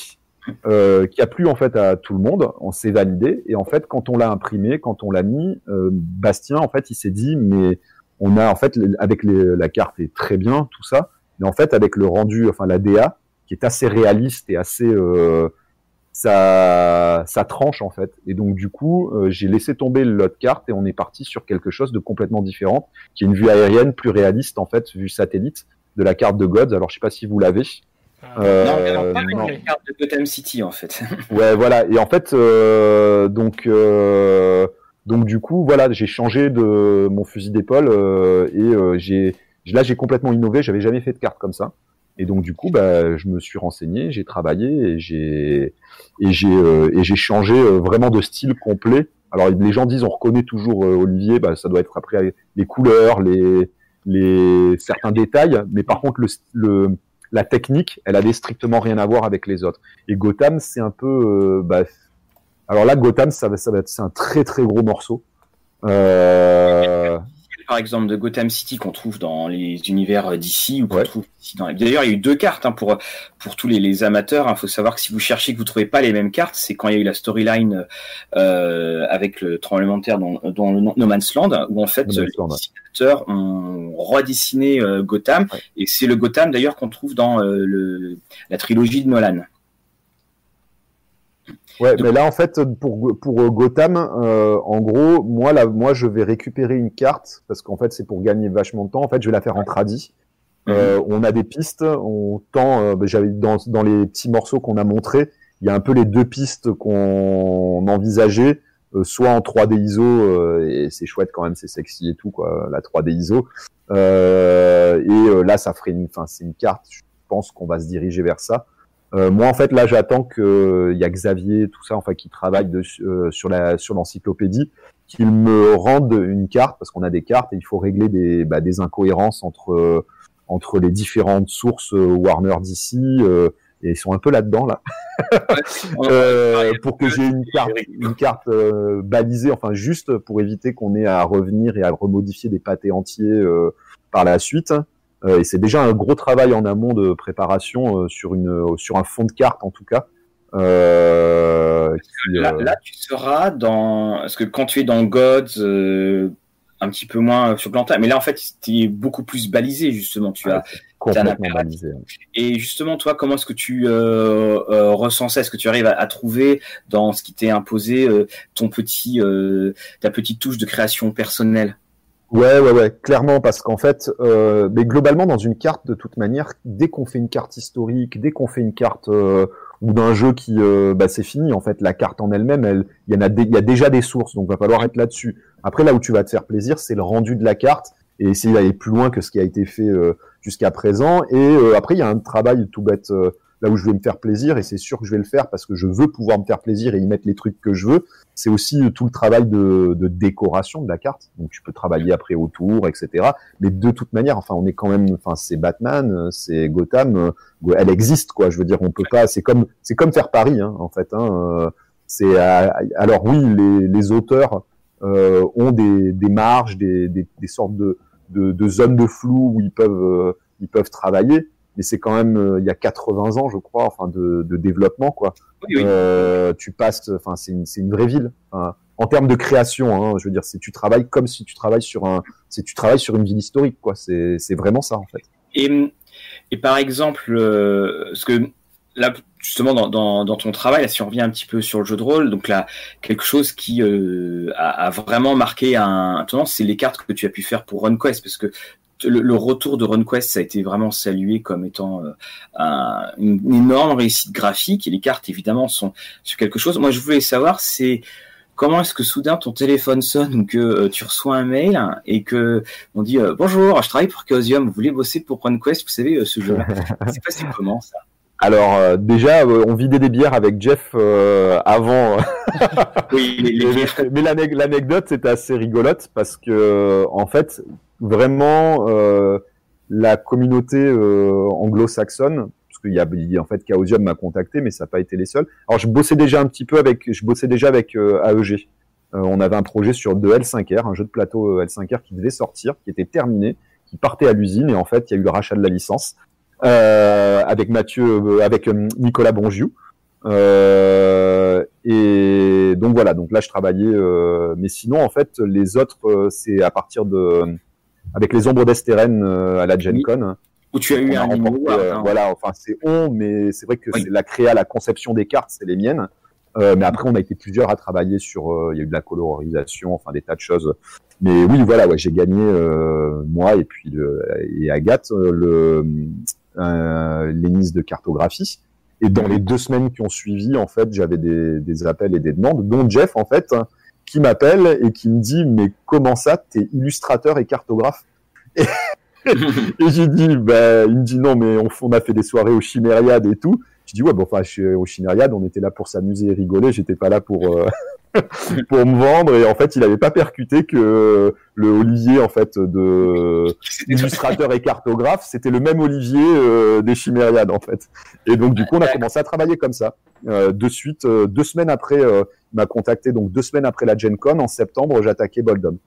euh, qui a plu en fait à tout le monde. On s'est validé et en fait quand on l'a imprimé, quand on l'a mis, euh, Bastien en fait il s'est dit mais on a en fait avec les, la carte est très bien tout ça, mais en fait avec le rendu, enfin la DA qui est assez réaliste et assez euh, ça, ça tranche en fait. Et donc du coup, euh, j'ai laissé tomber l'autre carte et on est parti sur quelque chose de complètement différent, qui est une vue aérienne plus réaliste en fait, vue satellite de la carte de Gods. Alors je sais pas si vous l'avez. Euh, non, pas non. les cartes de Gotham City en fait. ouais, voilà. Et en fait, euh, donc, euh, donc du coup, voilà, j'ai changé de mon fusil d'épaule euh, et euh, j'ai Là, j'ai complètement innové. J'avais jamais fait de carte comme ça. Et donc du coup, bah, je me suis renseigné, j'ai travaillé et j'ai et j'ai euh, et j'ai changé vraiment de style complet. Alors les gens disent on reconnaît toujours Olivier, bah, ça doit être après les couleurs, les les certains détails, mais par contre le, le la technique, elle avait strictement rien à voir avec les autres. Et Gotham, c'est un peu, bah, alors là Gotham, ça va ça va être c'est un très très gros morceau. Euh, par exemple de Gotham City qu'on trouve dans les univers d'ici ou qu'on trouve ici dans D'ailleurs, il y a eu deux cartes hein, pour pour tous les, les amateurs. Il hein. faut savoir que si vous cherchez que vous trouvez pas les mêmes cartes, c'est quand il y a eu la storyline euh, avec le tremblement de terre dans, dans le No Man's Land, où en fait les dessinateurs ont redessiné euh, Gotham, et c'est le Gotham d'ailleurs qu'on trouve dans euh, le, la trilogie de Nolan. Ouais, mais là en fait pour pour euh, Gotham, euh, en gros, moi là, moi je vais récupérer une carte parce qu'en fait c'est pour gagner vachement de temps. En fait, je vais la faire en tradi. Mhm. Euh, on a des pistes, on tend. Euh, ben, j'avais dans dans les petits morceaux qu'on a montrés, il y a un peu les deux pistes qu'on envisageait, soit en 3D ISO et c'est chouette quand même, c'est sexy et tout quoi, la 3D ISO. et là, ça ferait une, enfin c'est une carte. Je pense qu'on va se diriger vers ça. Euh, moi, en fait, là, j'attends que euh, il y a Xavier, tout ça, enfin, qui travaille de, euh, sur la sur l'encyclopédie, qu'il me rende une carte parce qu'on a des cartes et il faut régler des bah, des incohérences entre entre les différentes sources Warner d'ici. et ils sont un peu là-dedans là, pour que j'ai une carte, une carte balisée, enfin juste pour éviter qu'on ait à revenir et à remodifier des pâtés entiers par la suite. Euh, et c'est déjà un gros travail en amont de préparation euh, sur une euh, sur un fond de carte en tout cas. Euh, là, tu seras dans parce que quand tu es dans Gods, un petit peu moins sur Planta, mais là en fait tu es beaucoup plus balisé justement. Tu as complètement balisé. Et justement toi, comment est-ce que tu ressens ça? Est-ce que tu arrives à, à, trouver dans ce qui t'est imposé ton petit ta petite touche de création personnelle? Ouais, ouais, ouais, clairement, parce qu'en fait, euh, mais globalement, dans une carte, de toute manière, dès qu'on fait une carte historique, dès qu'on fait une carte euh, ou d'un jeu qui, euh, bah, c'est fini. En fait, la carte en elle-même, elle, il y en a, il y a déjà des sources, donc va falloir être là-dessus. Après, là où tu vas te faire plaisir, c'est le rendu de la carte et essayer d'aller plus loin que ce qui a été fait euh, jusqu'à présent. Et après, il y a un travail tout bête là où je vais me faire plaisir, et c'est sûr que je vais le faire parce que je veux pouvoir me faire plaisir et y mettre les trucs que je veux, c'est aussi euh, tout le travail de, de, décoration de la carte. Donc tu peux travailler après autour, etc. Mais de toute manière, enfin, on est quand même, enfin, c'est Batman, euh, c'est Gotham, euh, elle existe, quoi. Je veux dire, on peut pas, c'est comme, c'est comme faire Paris, hein, en fait. Hein, c'est alors oui, les, les auteurs euh, ont des, des marges, des, des, des sortes de, de, de, zones de flou où ils peuvent, ils peuvent travailler mais c'est quand même euh, il y a 80 ans, je crois, enfin de, de développement quoi. Euh, tu passes, enfin c'est une, une vraie ville. en termes de création, hein, je veux dire, c'est tu travailles comme si tu travailles sur un, si tu travailles sur une ville historique quoi. C'est c'est vraiment ça en fait. Et et par exemple, euh, ce que là justement dans, dans, dans, ton travail, là, si on revient un petit peu sur le jeu de rôle, donc là quelque chose qui a, a, vraiment marqué un tournant, c'est les cartes que tu as pu faire pour RunQuest, parce que le, retour de RunQuest ça a été vraiment salué comme étant euh, un, une, énorme réussite graphique et les cartes évidemment sont sur quelque chose. Moi je voulais savoir c'est comment est-ce que soudain ton téléphone sonne ou que euh, tu reçois un mail et que on dit euh, bonjour je travaille pour Chaosium vous voulez bosser pour RunQuest vous savez ce jeu-là c'est passé comment ça? Alors déjà, on vidait des bières avec Jeff avant. oui, les, mais l'anecdote c'était assez rigolote parce que en fait, vraiment euh, la communauté euh, anglo-saxonne, parce qu'il y a, en fait Chaosium m'a contacté, mais ça n'a pas été les seuls. Alors je bossais déjà un petit peu avec, je bossais déjà avec euh, AEG. on avait un projet sur de L5R, un jeu de plateau L5R qui devait sortir, qui était terminé, qui partait à l'usine, et en fait il y a eu le rachat de la licence avec Mathieu, avec Nicolas Bongiou. Euh, et donc voilà, donc là je travaillais, euh, mais sinon en fait les autres c'est à partir de avec les ombres d'Estérène euh, à la Gen Con. Où tu as eu un euh, hein. Voilà, enfin c'est on, mais c'est vrai que c'est la créa, la conception des cartes, c'est les miennes. Euh, mais après, on a été plusieurs à travailler sur. Euh, il y a eu de la colorisation, enfin des tas de choses. Mais oui, voilà, ouais, j'ai gagné euh, moi et puis le, et Agathe le l'ENIS de cartographie. Et dans les deux semaines qui ont suivi, en fait, j'avais des, des appels et des demandes, dont Jeff, en fait, qui m'appelle et qui me dit mais comment ça t'es illustrateur et cartographe et, j'ai dit, bah, il me dit non, mais on, on a fait des soirées au Chimériade et tout. Je dis ouais, bon, enfin, au Chimériade, on était là pour s'amuser et rigoler. J'étais pas là pour euh, pour me vendre. Et en fait, il avait pas percuté que le Olivier, en fait, de illustrateur et cartographe, c'était le même Olivier euh, des Chimériades, en fait. Et donc, du coup, on a commencé à travailler comme ça. Euh, de suite, euh, deux semaines après, il m'a contacté. Donc, deux semaines après la Gen Con, en septembre, j'attaquais Boldom.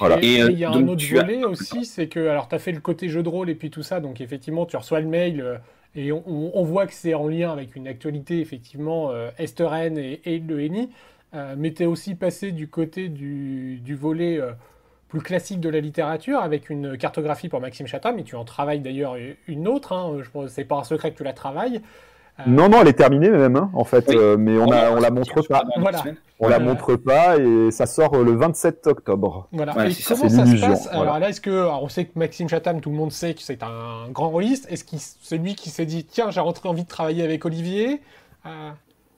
Voilà. Et il y a un autre volet aussi, c'est que alors tu as fait le côté jeu de rôle et puis tout ça, donc effectivement tu reçois le mail et on, voit que c'est en lien avec une actualité, effectivement, euh, Esteren et, et, le ENI. Euh, mais tu es aussi passé du côté du, volet euh, plus classique de la littérature avec une cartographie pour Maxime Chatham, et tu en travailles d'ailleurs une autre, hein, c'est pas un secret que tu la travailles. Euh, non, non, elle est terminée même, hein, en fait, euh, mais on, a, on la montre pas. Voilà. On la montre pas et ça sort le 27 octobre. Voilà. et comment ça se passe? Alors là, est-ce que, on sait que Maxime Chatham, tout le monde sait que c'est un grand rôliste. Est-ce que c'est lui qui s'est dit, tiens, j'ai rentré envie de travailler avec Olivier?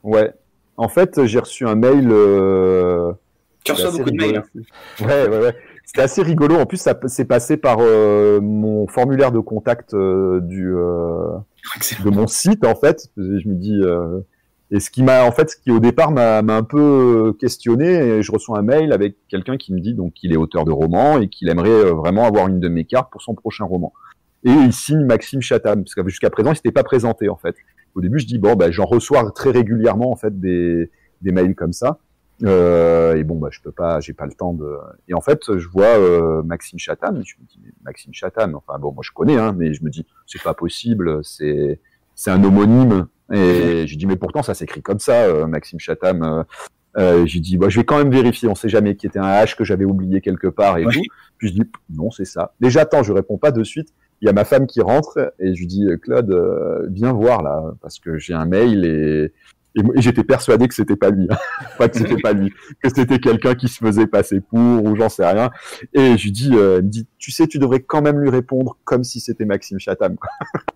Ouais. En fait, j'ai reçu un mail. tu reçois beaucoup de mails. Hein. Ouais, ouais, ouais. C'était assez rigolo. En plus, ça s'est passé par mon formulaire de contact du de mon site en fait. Je me dis euh, et ce qui m'a en fait ce qui au départ m'a un peu questionné et je reçois un mail avec quelqu'un qui me dit donc qu'il est auteur de romans et qu'il aimerait euh, vraiment avoir une de mes cartes pour son prochain roman. Et il signe Maxime Chatham parce que jusqu'à présent il s'était pas présenté en fait. Au début je dis bon ben j'en reçois très régulièrement en fait des des mails comme ça. Euh, et bon, bah, je peux pas, j'ai pas le temps de. Et en fait, je vois euh, Maxime Chatham. Je me dis, Maxime Chatham. Enfin bon, moi je connais, hein, mais je me dis, c'est pas possible. C'est c'est un homonyme. Et je dis, mais pourtant ça s'écrit comme ça, euh, Maxime Chatham. J'ai dit, bah, je vais quand même vérifier. On sait jamais qui était un H que j'avais oublié quelque part et tout. Puis je dis, non, c'est ça. Déjà, attends, je réponds pas de suite. Il y a ma femme qui rentre et je lui dis, Claude, viens voir là, parce que j'ai un mail et et, j'étais persuadé que c'était pas lui, hein. pas que c'était pas lui, que c'était quelqu'un qui se faisait passer pour ou j'en sais rien. Et je lui dis, euh, me dit, tu sais, tu devrais quand même lui répondre comme si c'était Maxime Chatham.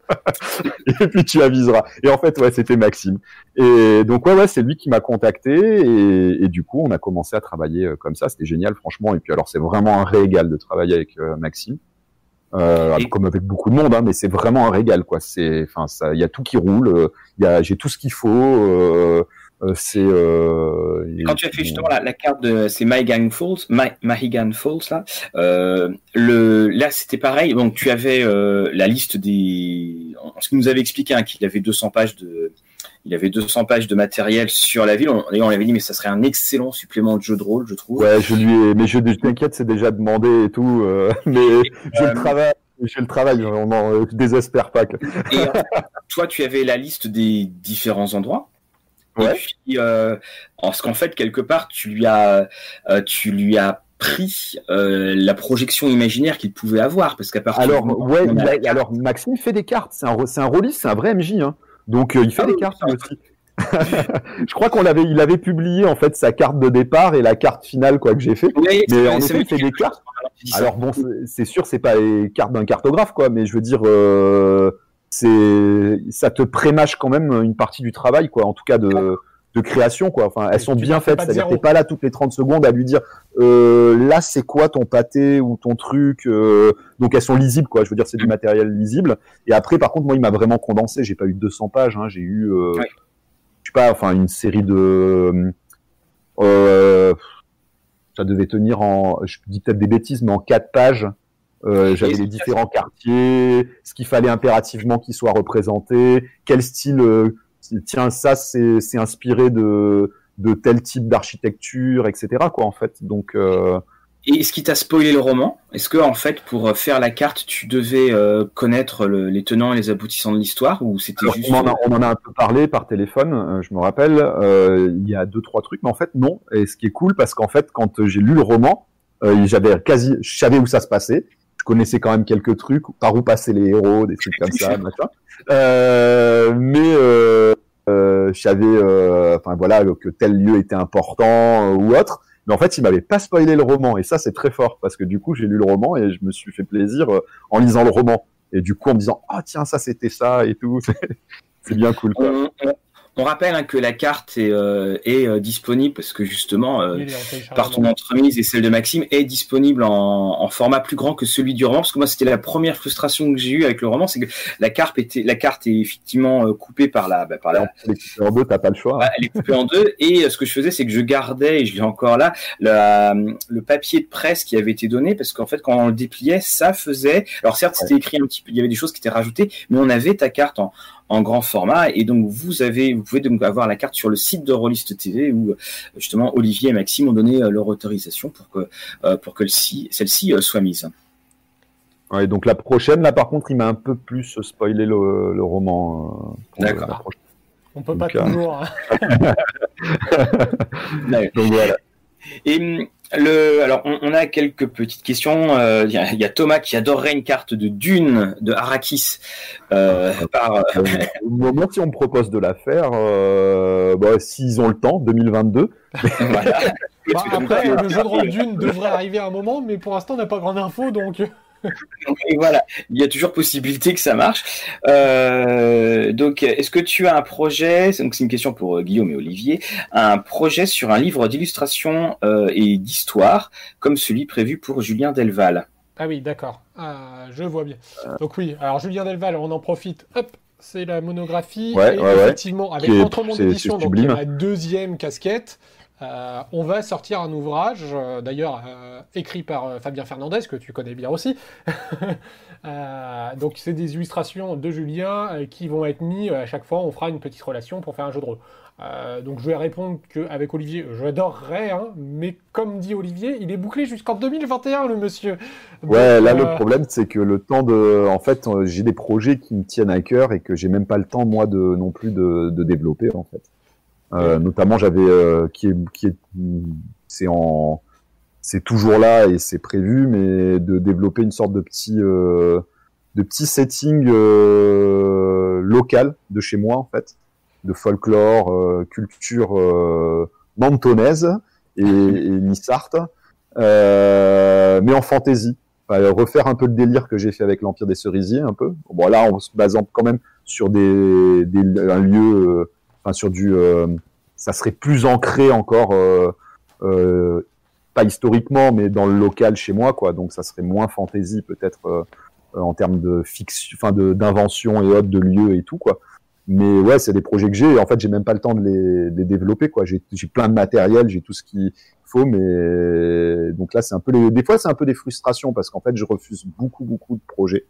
et puis tu aviseras. Et en fait, ouais, c'était Maxime. Et donc ouais, ouais, c'est lui qui m'a contacté et, et, du coup, on a commencé à travailler euh, comme ça. C'était génial, franchement. Et puis alors, c'est vraiment un régal de travailler avec euh, Maxime. Euh, comme avec beaucoup de monde, hein, mais c'est vraiment un régal, quoi. C'est, enfin, ça, il y a tout qui roule. Euh, il y a, j'ai tout ce qu'il faut. Euh, euh c'est. Quand tu as fait justement la, la carte de, c'est Mahigan Falls, Mahigan Falls là. le, là, c'était pareil. Donc, tu avais la liste des. Ce qu'il nous avait expliqué, hein, qu'il avait 200 pages de il avait 200 pages de matériel sur la ville. On, on avait dit, mais ça serait un excellent supplément de jeu de rôle, je trouve. Ouais, je lui ai, mais je t'inquiète, c'est déjà demandé et tout, euh, mais je le euh, travaille. Je le travail, on n'en euh, désespère pas. Que... et toi, tu avais la liste des différents endroits. Ouais. Et puis, euh, en ce qu'en fait, quelque part, tu lui as, tu lui as pris euh, la projection imaginaire qu'il pouvait avoir, parce qu'à partir alors, ouais, alors Maxime fait des cartes, c'est un, c'est un rôliste, c'est un vrai MJ. Hein. Donc euh, il fait ah des cartes aussi. je crois qu'on l'avait, il avait publié en fait sa carte de départ et la carte finale quoi que j'ai fait. mais en effet, il fait des cartes. Alors bon, c'est sûr, c'est pas les cartes d'un cartographe quoi, mais je veux dire, euh, c'est, ça te prémâche quand même une partie du travail quoi, en tout cas de de création quoi. Enfin, elles sont bien faites. C'est-à-dire t'es pas là toutes les 30 secondes à lui dire euh, là c'est quoi ton pâté ou ton truc. Euh, donc elles sont lisibles quoi. Je veux dire c'est du matériel lisible. Et après par contre moi il m'a vraiment condensé. J'ai pas eu 200 pages. Hein. J'ai eu euh, je sais pas enfin une série de euh, ça devait tenir en je dis peut-être des bêtises mais en quatre pages. Euh, j'avais les différents quartiers, ce qu'il fallait impérativement qu'ils soient représentés, quel style euh, tiens, ça, c'est inspiré de, de tel type d'architecture, etc. Quoi, en fait. Donc. Euh... Et est-ce qui t'a spoilé le roman Est-ce que en fait, pour faire la carte, tu devais euh, connaître le, les tenants et les aboutissants de l'histoire, ou c'était juste on en, a, on en, a, un peu parlé par téléphone. Euh, je me rappelle, euh, il y a deux trois trucs, mais en fait non. Et ce qui est cool, parce qu'en fait, quand j'ai lu le roman, j'avais quasi, je savais où ça se passait je connaissais quand même quelques trucs, par où passaient les héros, des trucs comme ça, machin. Euh, mais euh, euh, je savais, euh, enfin voilà, que tel lieu était important euh, ou autre. Mais en fait, il m'avait pas spoilé le roman, et ça c'est très fort parce que du coup j'ai lu le roman et je me suis fait plaisir en lisant le roman. Et du coup en me disant ah tiens ça c'était ça et tout, c'est bien cool. Quoi on rappelle hein, que la carte est, euh, est euh, disponible parce que justement, euh, par ton entremise et celle de Maxime, est disponible en, en, format plus grand que celui du roman. Parce que moi, c'était la première frustration que j'ai eue avec le roman, c'est que la carte était, la carte est effectivement coupée par la, bah, par la. Elle est coupée en deux, t'as pas le choix. elle est coupée en deux. Et ce que je faisais, c'est que je gardais, et je l'ai encore là, la, le papier de presse qui avait été donné, parce qu'en fait, quand on le dépliait, ça faisait. Alors certes, c'était écrit un petit peu, il y avait des choses qui étaient rajoutées, mais on avait ta carte en, en grand format. Et donc, vous avez, vous pouvez donc avoir la carte sur le site de Rollist TV où justement Olivier et Maxime ont donné euh, leur autorisation pour que, euh, pour que celle-ci euh, soit mise. Ouais, donc la prochaine, là par contre, il m'a un peu plus spoilé le, roman. D'accord. On peut pas toujours. Hein. donc voilà. Et hum, le, alors, on, a quelques petites questions. Euh, il y, a Thomas qui adorerait une carte de Dune de Arrakis. Euh, ah, par, euh, moment, si on me propose de la faire, euh, bah, s'ils ont le temps, 2022. voilà. bah, après, le jeu de rôle Dune devrait arriver à un moment, mais pour l'instant, on n'a pas grande info, donc. Et voilà, il y a toujours possibilité que ça marche. Euh, donc, est-ce que tu as un projet Donc, c'est une question pour euh, Guillaume et Olivier. Un projet sur un livre d'illustration euh, et d'histoire, comme celui prévu pour Julien Delval? Ah oui, d'accord. Je vois bien. Donc oui, alors Julien Delval, on en profite. Hop, c'est la monographie. Ouais, et effectivement, avec Entremont d'édition, donc la deuxième casquette. Euh, on va sortir un ouvrage, euh, d'ailleurs euh, écrit par Fabien Fernandez, que tu connais bien aussi. donc c'est des illustrations de Julien qui vont être mis à chaque fois, on fera une petite relation pour faire un jeu de rôle. donc je vais répondre qu'avec Olivier, j'adorerais, hein, mais comme dit Olivier, il est bouclé jusqu'en 2021, le monsieur. ouais, là le problème c'est que le temps de... En fait, j'ai des projets qui me tiennent à cœur et que j'ai même pas le temps, moi, de non plus de développer, en fait. Euh, notamment, j'avais euh, qui est qui est c'est en c'est toujours là et c'est prévu, mais de développer une sorte de petit euh, de petit setting local de chez moi en fait, de folklore, culture mentonnaise et, et nissarte, mais en fantaisie. refaire un peu le délire que j'ai fait avec l'Empire des Cerisiers, un peu. Bon, là, en se basant quand même sur des, des un lieu enfin sur du, euh, ça serait plus ancré encore, euh, euh, pas historiquement, mais dans le local chez moi, quoi. Donc ça serait moins fantaisie peut-être en termes de fiction, enfin d'invention et autres, de lieux et tout, quoi. Mais ouais, c'est des projets que j'ai. En fait, j'ai même pas le temps de les, développer, quoi. J'ai plein de matériel, j'ai tout ce qu'il faut, mais donc là, c'est un peu les... des fois, c'est un peu des frustrations parce qu'en fait, je refuse beaucoup, beaucoup de projets.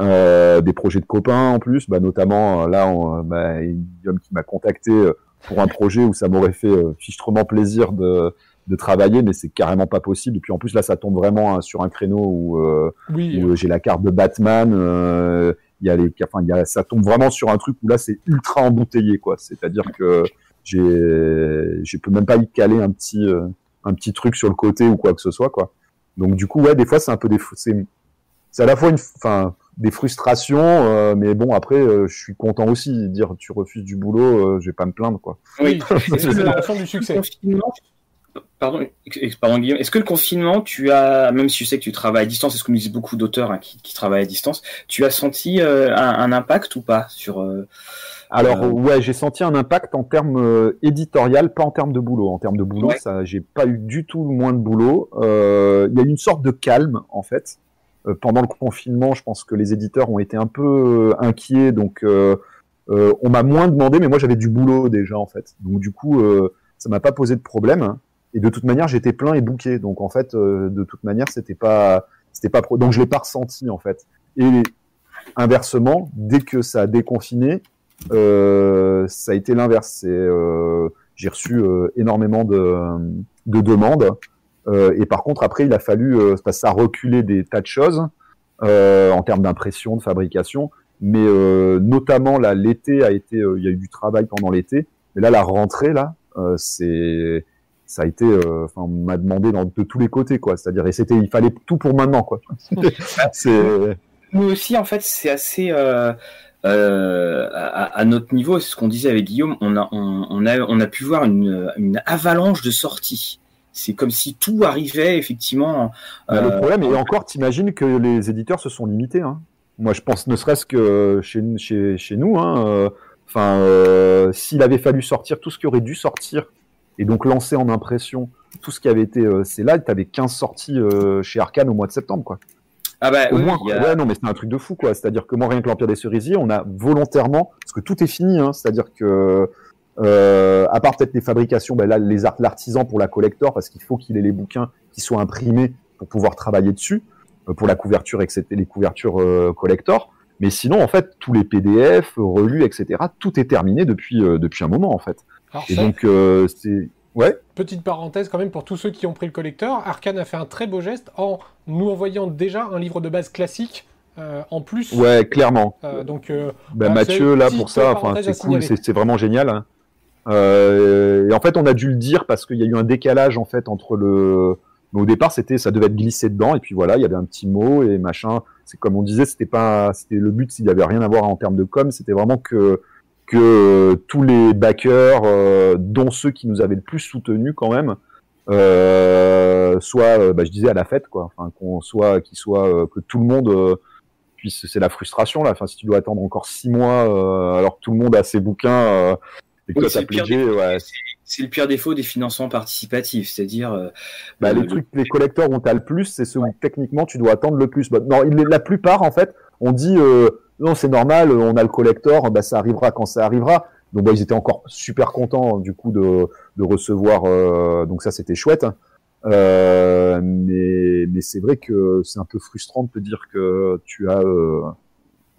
Euh, des projets de copains en plus, bah, notamment euh, là, on, bah, Guillaume qui m'a contacté euh, pour un projet où ça m'aurait fait fichtrement plaisir de, de travailler, mais c'est carrément pas possible. Et puis en plus là, ça tombe vraiment hein, sur un créneau où, oui, où j'ai la carte de Batman. il y a les, enfin, il y a, ça tombe vraiment sur un truc où là, c'est ultra embouteillé, quoi. C'est-à-dire que j'ai, je peux même pas y caler un petit, un petit truc sur le côté ou quoi que ce soit, quoi. Donc du coup, ouais, des fois, c'est un peu des, c'est, c'est à la fois une, enfin, des frustrations, euh, mais bon après euh, je suis content aussi. Dire tu refuses du boulot, euh, je vais pas me plaindre quoi. Oui, c'est la du succès. Pardon, pardon Guillaume, est-ce que le confinement, tu as, même si tu sais que tu travailles à distance, c'est ce que nous disent beaucoup d'auteurs hein, qui, qui, travaillent à distance, tu as senti un, impact ou pas sur Alors ouais, j'ai senti un impact en termes éditorial, pas en termes de boulot. En termes de boulot, ça, j'ai pas eu du tout moins de boulot. Il y a une sorte de calme en fait. Euh, pendant le confinement, je pense que les éditeurs ont été un peu euh, inquiets, donc euh, on m'a moins demandé, mais moi j'avais du boulot déjà en fait. Donc du coup, ça m'a pas posé de problème. Et de toute manière, j'étais plein et bouqué. Donc en fait, de toute manière, c'était pas, c'était pas, donc je l'ai pas ressenti en fait. Et inversement, dès que ça a déconfiné, ça a été l'inverse. J'ai reçu énormément de, de demandes et par contre, après, il a fallu, euh, ça a reculé des tas de choses euh, en termes d'impression, de fabrication. Mais notamment, là, l'été a été, il y a eu du travail pendant l'été. Mais là, la rentrée, là, c'est ça a été enfin on m'a demandé dans, de tous les côtés quoi. C'est-à-dire et c'était il fallait tout pour maintenant quoi. C'est nous aussi en fait c'est assez euh, à, à, notre niveau. C'est ce qu'on disait avec Guillaume. On a on, on, a on a pu voir une, une avalanche de sorties c'est comme si tout arrivait effectivement. Bah, le problème, et encore, t'imagines que les éditeurs se sont limités. Hein. Moi, je pense, ne serait-ce que chez, chez, chez nous, hein, euh, Enfin, euh, s'il avait fallu sortir tout ce qui aurait dû sortir et donc lancer en impression tout ce qui avait été, euh, c'est là, tu avais 15 sorties euh, chez Arkane au mois de septembre, quoi. Ah bah Au oui, moins, a- ouais, non, mais c'est un truc de fou, quoi. C'est-à-dire que moi, rien que l'Empire des Cerisiers, on a volontairement, parce que tout est fini, hein. C'est-à-dire que, euh, à part peut-être les fabrications, ben là, les art- l'artisan pour la collector, parce qu'il faut qu'il ait les bouquins qui soient imprimés pour pouvoir travailler dessus, euh, pour la couverture, etc., les couvertures euh, collector. Mais sinon, en fait, tous les PDF, relus, etc., tout est terminé depuis, euh, depuis un moment, en fait. Alors, Et ça, donc, c'est, ouais. petite parenthèse quand même pour tous ceux qui ont pris le collector, Arkane a fait un très beau geste en nous envoyant déjà un livre de base classique euh, en plus. Ouais, clairement. Euh, donc, euh, Ben, Mathieu, là, pour ça, c'est cool, c'est vraiment génial. hein. Euh, et en fait, on a dû le dire parce qu'il y a eu un décalage en fait entre le. mais au départ, c'était, ça devait être glissé dedans, et puis voilà, il y avait un petit mot et machin. C'est comme on disait, c'était pas, c'était le but, s'il y avait rien à voir en termes de com, c'était vraiment que que euh, tous les backers, euh, dont ceux qui nous avaient le plus soutenus quand même, euh, soient, euh, bah, je disais à la fête, quoi. Enfin, qu'on soit, qu'ils soient, euh, que tout le monde puisse. C'est la frustration là. Enfin, si tu dois attendre encore six mois alors que tout le monde a ses bouquins Oui, c'est le pire défaut. ouais, C'est- C'est le pire défaut des financements participatifs, c'est-à-dire euh, Bah, le- les trucs, les collecteurs où t'as le plus, c'est ceux où techniquement tu dois attendre le plus. Bah, non, la plupart en fait, on dit euh, non c'est normal, on a le collector, bah ça arrivera quand ça arrivera. Donc bah, ils étaient encore super contents du coup de, de recevoir, euh, donc ça c'était chouette. hein. Euh, mais mais c'est vrai que c'est un peu frustrant de te dire que tu as, euh,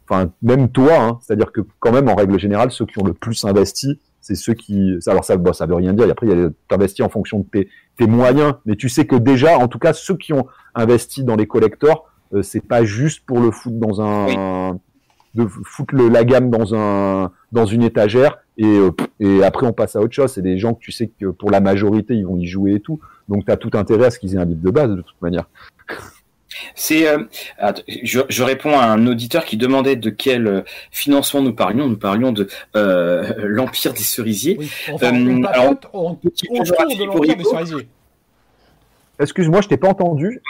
enfin même toi, hein, c'est-à-dire que quand même en règle générale ceux qui ont le plus investi, c'est ceux qui, alors ça, bon, ça veut rien dire. Et après il y a t'investis en fonction de tes tes moyens, mais tu sais que déjà, en tout cas, ceux qui ont investi dans les collectors, euh, c'est pas juste pour le foutre dans un, de foutre le, la gamme dans un, dans une étagère et, euh, et après on passe à autre chose. C'est des gens que tu sais que pour la majorité ils vont y jouer et tout, donc tu as tout intérêt à ce qu'ils aient un livre de base de toute manière. C'est, euh, je, je réponds à un auditeur qui demandait de quel euh, financement nous parlions. Nous parlions de euh, l'Empire des Cerisiers. oui, enfin, Euh, alors, de l'Empire des. Cerisiers. Excuse-moi, je t'ai pas entendu.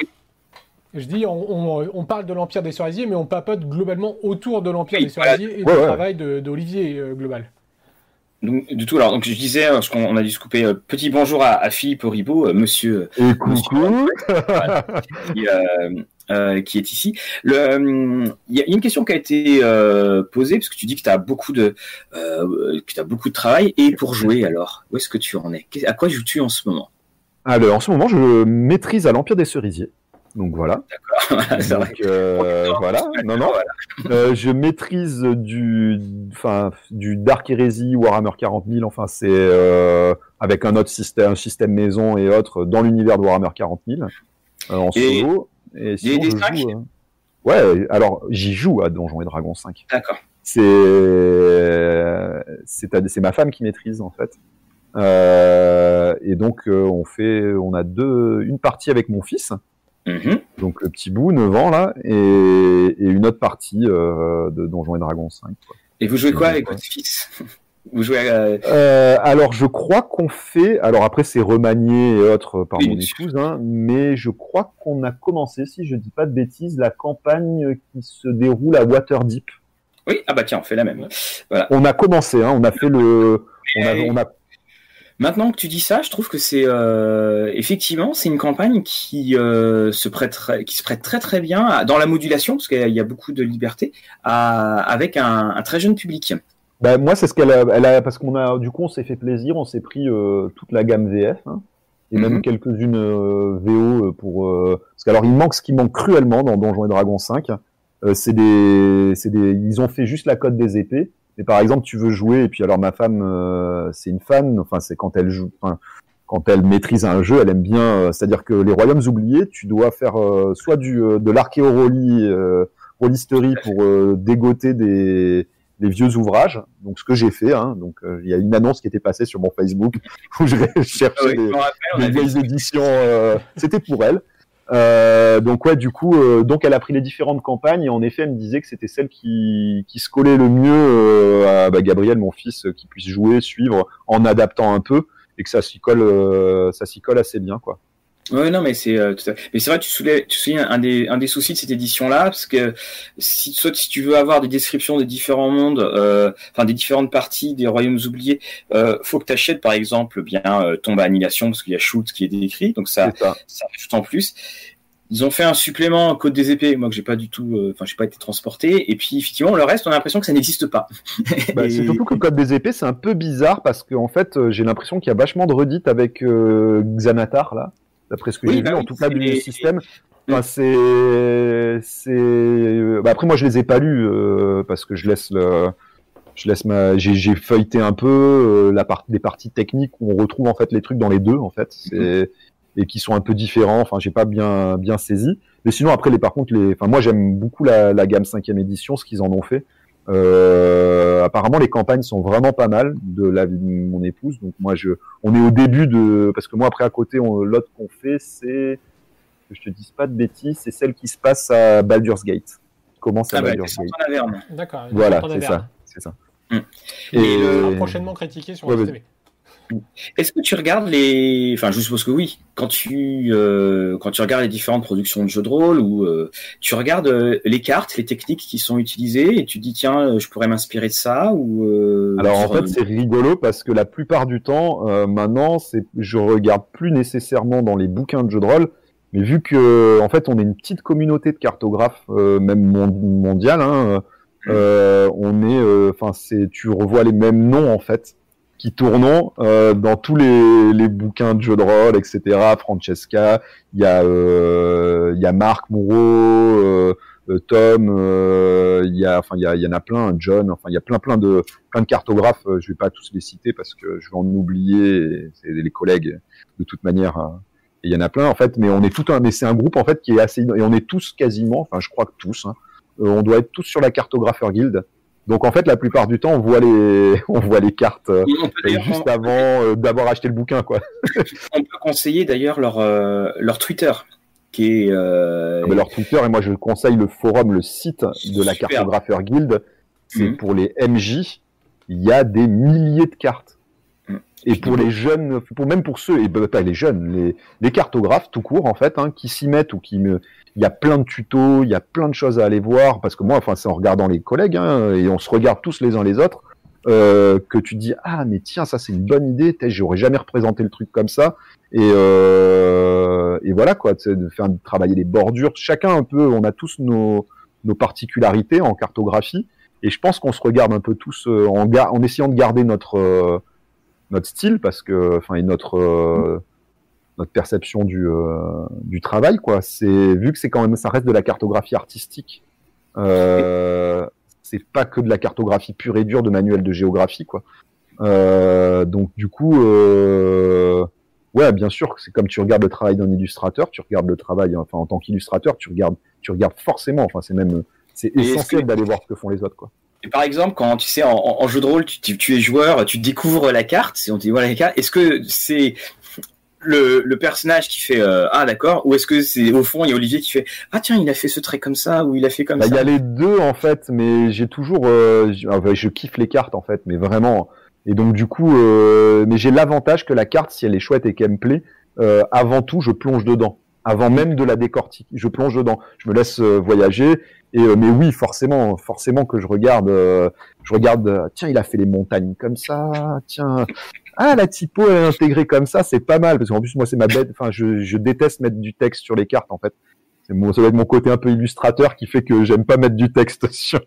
Je dis, on, on- on parle de l'Empire des Cerisiers, mais on papote globalement autour de l'Empire Oui, des Cerisiers et Ouais, du ouais. travail d'Olivier euh, Global. Donc, du tout. Alors, donc je disais, parce qu'on on a dû se couper. euh, petit bonjour à, à Philippe Oribo, euh, Monsieur Et coucou. qui, euh, euh, qui est ici. Il y, a il y a une question qui a été posée parce que tu dis que tu as beaucoup de que as beaucoup de travail et pour jouer alors où est-ce que tu en es? À quoi joues-tu en ce moment? Alors en ce moment, je maîtrise à l'Empire des Cerisiers. Donc voilà. Donc, euh, voilà. Non, non. Euh, je maîtrise du, enfin, du Dark Heresy, Warhammer 40 000. Enfin, c'est euh, avec un autre système, un système maison et autres dans l'univers de Warhammer 40 000 euh, en Et- solo. Et sinon, des je joue. Ouais, alors j'y joue à Donjons et Dragons 5. D'accord. C'est c'est ma femme qui maîtrise en fait. Et donc on fait, on a deux, une partie avec mon fils Mhm. donc le petit bout, 9 ans là, et, et une autre partie euh, de Donjons et Dragons 5. quoi. Et vous jouez quoi avec votre fils? Vous jouez à... Euh, alors je crois qu'on fait, alors après c'est remanié et autres par Oui, mon épouse, hein, mais je crois qu'on a commencé, si je dis pas de bêtises, la campagne qui se déroule à Waterdeep. Oui, ah bah tiens, on fait la même. On a commencé, hein, on a fait le, on a, Mais- on a Maintenant que tu dis ça, je trouve que c'est euh, effectivement c'est une campagne qui euh, se prête très- qui se prête très très bien à- dans la modulation parce qu'il y a beaucoup de liberté à- avec un, un très jeune public. Bah, moi, c'est ce qu'elle a, elle a, parce qu'on a, du coup, on s'est fait plaisir, on s'est pris euh, toute la gamme VF, hein, et même Mhm. quelques-unes euh, VO euh, pour, euh, parce qu'alors il manque ce qui manque cruellement dans Donjons et Dragons 5, euh, c'est des, c'est des, ils ont fait juste la cote des épées, mais par exemple, tu veux jouer, et puis alors ma femme, euh, c'est une fan, enfin c'est quand elle joue, enfin, quand elle maîtrise un jeu, elle aime bien, euh, c'est-à-dire que les royaumes oubliés, tu dois faire euh, soit du, euh, de l'archéorolie, euh, rôlisterie pour euh, dégoter des les vieux ouvrages. Donc ce que j'ai fait, hein, donc euh, il y a une annonce qui était passée sur mon Facebook où je cherchais Ah oui, des, des vieilles éditions. euh, C'était pour elle. Euh, donc ouais, du coup, euh, donc elle a pris les différentes campagnes et en effet, elle me disait que c'était celle qui, qui se collait le mieux euh, à bah, Gabriel, mon fils, qui puisse jouer, suivre en adaptant un peu et que ça s'y colle, ça s'y colle assez bien quoi. Ouais, non, mais c'est euh, mais c'est vrai, tu soulèves, tu souviens un des un des soucis de cette édition-là, parce que si soit si tu veux avoir des descriptions des différents mondes, euh, enfin des différentes parties des royaumes oubliés, euh, faut que tu achètes par exemple bien euh, Tombe à Annihilation parce qu'il y a Shoot qui est décrit, donc ça ça, ça ajoute en plus. Ils ont fait un supplément Code des épées, moi que j'ai pas du tout, euh, enfin j'ai pas été transporté. Et puis effectivement le reste, on a l'impression que ça n'existe pas. Bah, c'est surtout que Code des épées, c'est un peu bizarre parce qu'en en fait, j'ai l'impression qu'il y a vachement de redites avec Xanatar là d'après ce que j'ai vu, bah en tout cas du système. Enfin, c'est, c'est. Bah, après, moi, je les ai pas lus euh, parce que je laisse le, je laisse ma, j'ai, feuilleté un peu euh, la part, des parties techniques où on retrouve en fait les trucs dans les deux en fait, c'est, et qui sont un peu différents. Enfin, j'ai pas bien, bien saisi. Mais sinon, après, les, par contre, les, enfin, moi, j'aime beaucoup la, la gamme cinquième édition, ce qu'ils en ont fait. Euh, apparemment, les campagnes sont vraiment pas mal de la vie de mon épouse. Donc moi, je, on est au début de, parce que moi après à côté, l'autre qu'on fait, c'est, que je te dise pas de bêtises, c'est celle qui se passe à Baldur's Gate. Comment ça, ah bah, Baldur's Gate D'accord. Voilà, c'est ça, c'est ça. Mm. Et, euh, prochainement critiqué sur ouais, TV. Est-ce que tu regardes les, enfin je suppose que oui, quand tu euh, quand tu regardes les différentes productions de jeux de rôle ou euh, tu regardes euh, les cartes, les techniques qui sont utilisées et tu dis tiens je pourrais m'inspirer de ça ou alors en fait c'est rigolo parce que la plupart du temps maintenant c'est je regarde plus nécessairement dans les bouquins de jeux de rôle mais vu que en fait on est une petite communauté de cartographes même mondiale hein, mmh. on est enfin c'est tu revois les mêmes noms en fait qui tournent euh, dans tous les, les, bouquins de jeux de rôle, etc. Francesca, il y a euh, il y a Marc Moreau, euh, euh Tom, il y a enfin il y, y, en a plein, John, enfin il y a plein plein de plein de cartographes. Je vais pas tous les citer parce que je vais en oublier. C'est les collègues de toute manière. Hein. il y en a plein en fait, mais on est tout un, mais c'est un groupe en fait qui est assez et on est tous quasiment, enfin je crois que tous, hein, on doit être tous sur la cartographeur guild. Donc en fait, la plupart du temps, on voit les, on voit les cartes euh, juste avant euh, d'avoir acheté le bouquin, quoi. on peut conseiller d'ailleurs leur euh, leur Twitter, qui est. Ah, leur Twitter et moi je conseille le forum, le site de la cartographeur guild. C'est mhm. pour les MJ, il y a des milliers de cartes. Et pour les jeunes, pour même pour ceux, et bah, pas les jeunes, les, les cartographes tout court en fait, hein, qui s'y mettent ou qui me, il y a plein de tutos, il y a plein de choses à aller voir, parce que moi, enfin, c'est en regardant les collègues, hein, et on se regarde tous les uns les autres, euh, que tu dis ah mais tiens ça c'est une bonne idée, j'aurais jamais représenté le truc comme ça, et, euh, et voilà quoi, de faire travailler les bordures, chacun un peu, on a tous nos, nos particularités en cartographie, et je pense qu'on se regarde un peu tous euh, en, en essayant de garder notre notre style, parce que enfin et notre euh, notre perception du, euh, du travail quoi. C'est vu que c'est quand même ça reste de la cartographie artistique euh, c'est pas que de la cartographie pure et dure de manuel de géographie quoi. Euh, donc du coup ouais bien sûr c'est comme tu regardes le travail d'un illustrateur tu regardes le travail enfin en tant qu'illustrateur tu regardes tu regardes forcément. Enfin c'est même c'est essentiel d'aller voir ce que font les autres quoi et par exemple, quand tu sais en, en jeu de rôle, tu, tu, es joueur, tu découvres la carte, si on te dit voilà la carte, est-ce que c'est le, le, personnage qui fait euh, ah d'accord ou est-ce que c'est au fond il y a Olivier qui fait ah tiens il a fait ce trait comme ça ou il a fait comme bah, ça il y a les deux en fait mais j'ai toujours euh, je, kiffe les cartes en fait mais vraiment. Et donc du coup euh, mais j'ai l'avantage que la carte si elle est chouette et qu'elle me plaît euh, avant tout je plonge dedans avant même de la décortiquer je plonge dedans je me laisse voyager et mais oui forcément forcément que je regarde je regarde tiens il a fait les montagnes comme ça tiens ah la typo est intégrée comme ça, c'est pas mal parce qu'en plus moi c'est ma bête, enfin je, je, déteste mettre du texte sur les cartes en fait. C'est mon, ça doit être mon côté un peu illustrateur qui fait que j'aime pas mettre du texte sur.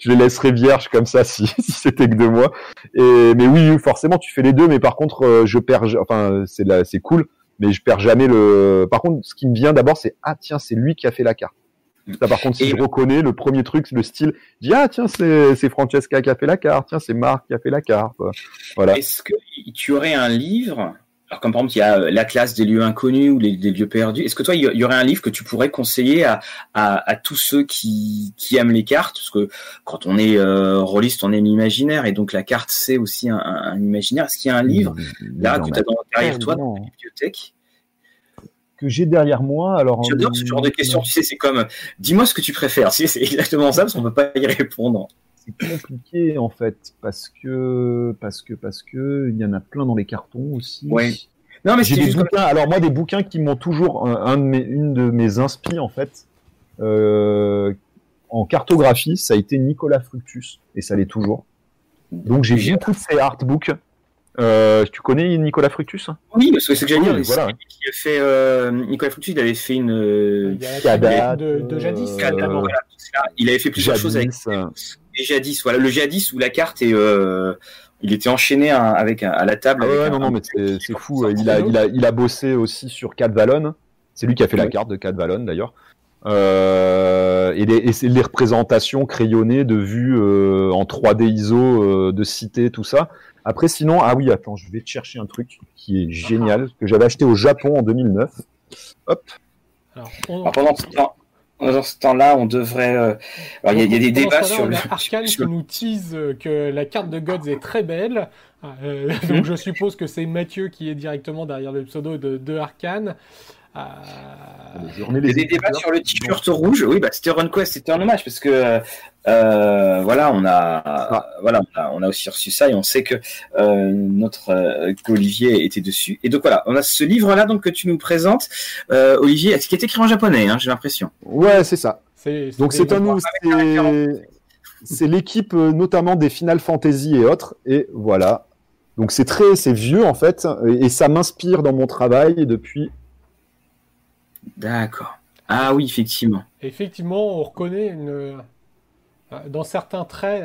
je les laisserai vierges comme ça si, si c'était que de moi. Et mais oui, forcément tu fais les deux, mais par contre euh, je perds, enfin c'est c'est cool, mais je perds jamais le. Par contre, ce qui me vient d'abord c'est ah tiens c'est lui qui a fait la carte. Ça, par contre, si je reconnais le premier truc, le style, je dis ah tiens c'est Francesca qui a fait la carte, tiens c'est Marc qui a fait la carte, voilà. Est-ce que tu aurais un livre, alors comme par exemple il y a euh, la classe des lieux inconnus ou des lieux perdus, est-ce que toi il y aurait un livre que tu pourrais conseiller à, à, à tous ceux qui, qui aiment les cartes, parce que quand on est euh, rôliste on aime l'imaginaire et donc la carte c'est aussi un, un, imaginaire. Est-ce qu'il y a un livre là que tu as derrière toi dans la bibliothèque? Que j'ai derrière moi. Alors, J'adore ce genre de questions. Tu sais, c'est comme, dis-moi ce que tu préfères. c'est exactement ça, parce qu'on peut pas y répondre. C'est compliqué en fait, parce que parce que parce que il y en a plein dans les cartons aussi. Oui. Non, mais j'ai des bouquins. Alors moi, des bouquins qui m'ont toujours un, de mes, une de mes inspi en fait euh, en cartographie, ça a été Nicolas Fructus et ça l'est toujours. Donc j'ai vu tous ces artbooks. Euh, tu connais Nicolas Fructus Oui, c'est ce que j'allais dire. Voilà. a fait, euh, Nicolas Fructus, il avait fait une euh, de, de, jadis. Euh, il avait fait plusieurs choses avec et jadis. Voilà, le jadis où la carte est euh, il était enchaîné avec à la table. Ah ouais, non, non, mais c'est fou. Il a, il, a, il a bossé aussi sur Cat Vallon. C'est lui qui a fait la carte de Cat Vallon d'ailleurs. Euh, et, les, et les représentations crayonnées de vues euh, en 3D ISO, euh, de cités, tout ça. Après, sinon, ah oui, attends, je vais te chercher un truc qui est génial, que j'avais acheté au Japon en 2009. Hop. Alors, pendant ce temps, dans ce temps-là, on devrait. Euh, alors, il y, a des débats sur le. Arkane qui nous tease que la carte de Gods est très belle. Euh, donc, je suppose que c'est Mathieu qui est directement derrière le pseudo de, de Euh... Des débats sur le t-shirt rouge. Oui, bah, c'était RunQuest, c'était un hommage parce que euh, voilà, on a, ah. voilà, on a, aussi reçu ça et on sait que euh, notre euh, Olivier était dessus. Et donc voilà, on a ce livre-là donc que tu nous présentes, euh, Olivier, qui est écrit en japonais, hein, j'ai l'impression? Ouais, c'est ça. Donc c'est un c'est l'équipe notamment des Final Fantasy et autres. Et voilà. Donc c'est très, c'est vieux en fait, et ça m'inspire dans mon travail depuis D'accord. Ah oui, effectivement. Effectivement, on reconnaît une... Euh, dans certains traits.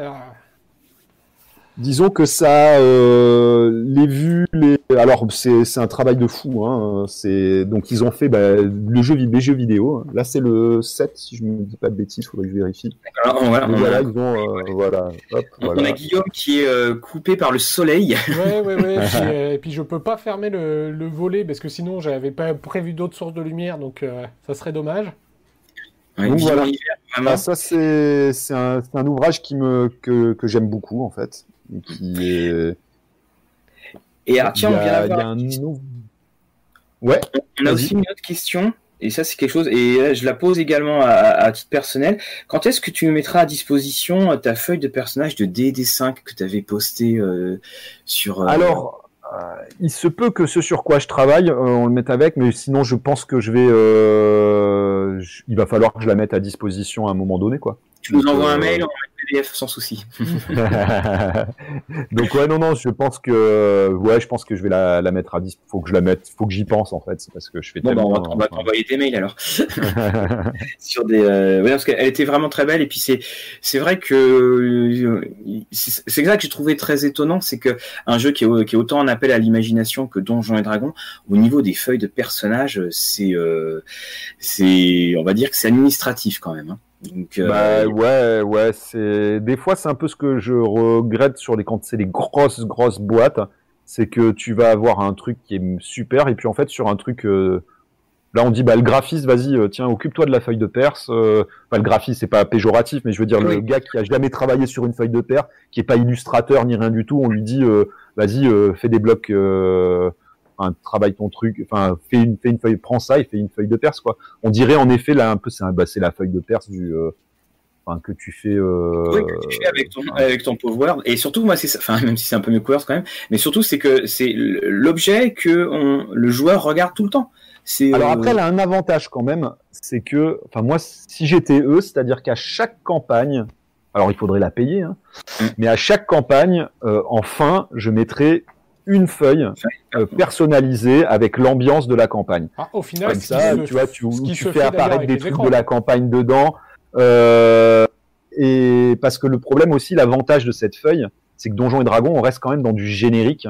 Euh, Disons que ça, euh, les vues, les... alors c'est un travail de fou. Hein. C'est donc ils ont fait bah, le jeu, les jeux vidéo. Là c'est le 7 si je me dis pas de bêtises, faudrait que je vérifie. voilà, on, voilà, a... ils ont, euh, voilà, hop, on a Guillaume qui est euh, coupé par le soleil. Ouais ouais ouais. et puis je peux pas fermer le, le volet parce que sinon j'avais pas prévu d'autres sources de lumière donc ça serait dommage. donc, voilà. Ah, ça c'est un, un, ouvrage qui me que, que j'aime beaucoup en fait et alors, tiens, on vient d'avoir. Ouais. On a aussi une autre question, et ça, c'est quelque chose, et je la pose également à, titre personnel. Quand est-ce que tu me mettras à disposition ta feuille de personnage de DD5 que tu avais posté euh, sur. Euh, alors, euh, il se peut que ce sur quoi je travaille, on le mette avec, mais sinon, je pense que je vais. il va falloir que je la mette à disposition à un moment donné, quoi. Tu nous envoies un mail, sans souci. Donc ouais non non je pense que ouais je pense que je vais la, la mettre à 10 faut que je la mette faut que j'y pense en fait c'est parce que je fais bon, bah, on va t'envoyer tes mails alors sur des euh... ouais, parce qu'elle était vraiment très belle et puis c'est c'est vrai que euh, c'est ça que j'ai trouvé très étonnant c'est que un jeu qui est, qui est autant en appel à l'imagination que Donjons et Dragons au niveau des feuilles de personnages c'est euh, c'est on va dire que c'est administratif quand même hein. Euh, bah ouais, ouais, c'est des fois c'est un peu ce que je regrette sur les quand c'est les grosses grosses boîtes, c'est que tu vas avoir un truc qui est super et puis en fait sur un truc euh, là on dit bah le graphiste vas-y euh, tiens occupe-toi de la feuille de Perse, enfin le graphiste c'est pas péjoratif mais je veux dire le gars qui a jamais travaillé sur une feuille de Perse, qui est pas illustrateur ni rien du tout, on lui dit vas-y fais des blocs travaille ton truc, enfin, fais une, fais une feuille, prends ça et fais une feuille de Perse, quoi. On dirait en effet là un peu, c'est bah, la feuille de Perse du, euh, enfin, que tu fais. Euh... Oui, que tu fais avec ton, avec ton Word. Et surtout, moi, c'est, enfin, même si c'est un peu mieux Word quand même, mais surtout, c'est que c'est l'objet que on, le joueur regarde tout le temps. C'est, Alors après, elle a un avantage quand même, c'est que, enfin, moi, si j'étais eux, c'est-à-dire qu'à chaque campagne, alors il faudrait la payer, hein, mm. mais à chaque campagne, euh, enfin, je mettrais une feuille euh, personnalisée avec l'ambiance de la campagne. Ah, au final, Comme ça, tu vois, tu, tu fais apparaître des trucs de la campagne dedans. Euh, et parce que le problème aussi, l'avantage de cette feuille, c'est que Donjons et Dragons, on reste quand même dans du générique.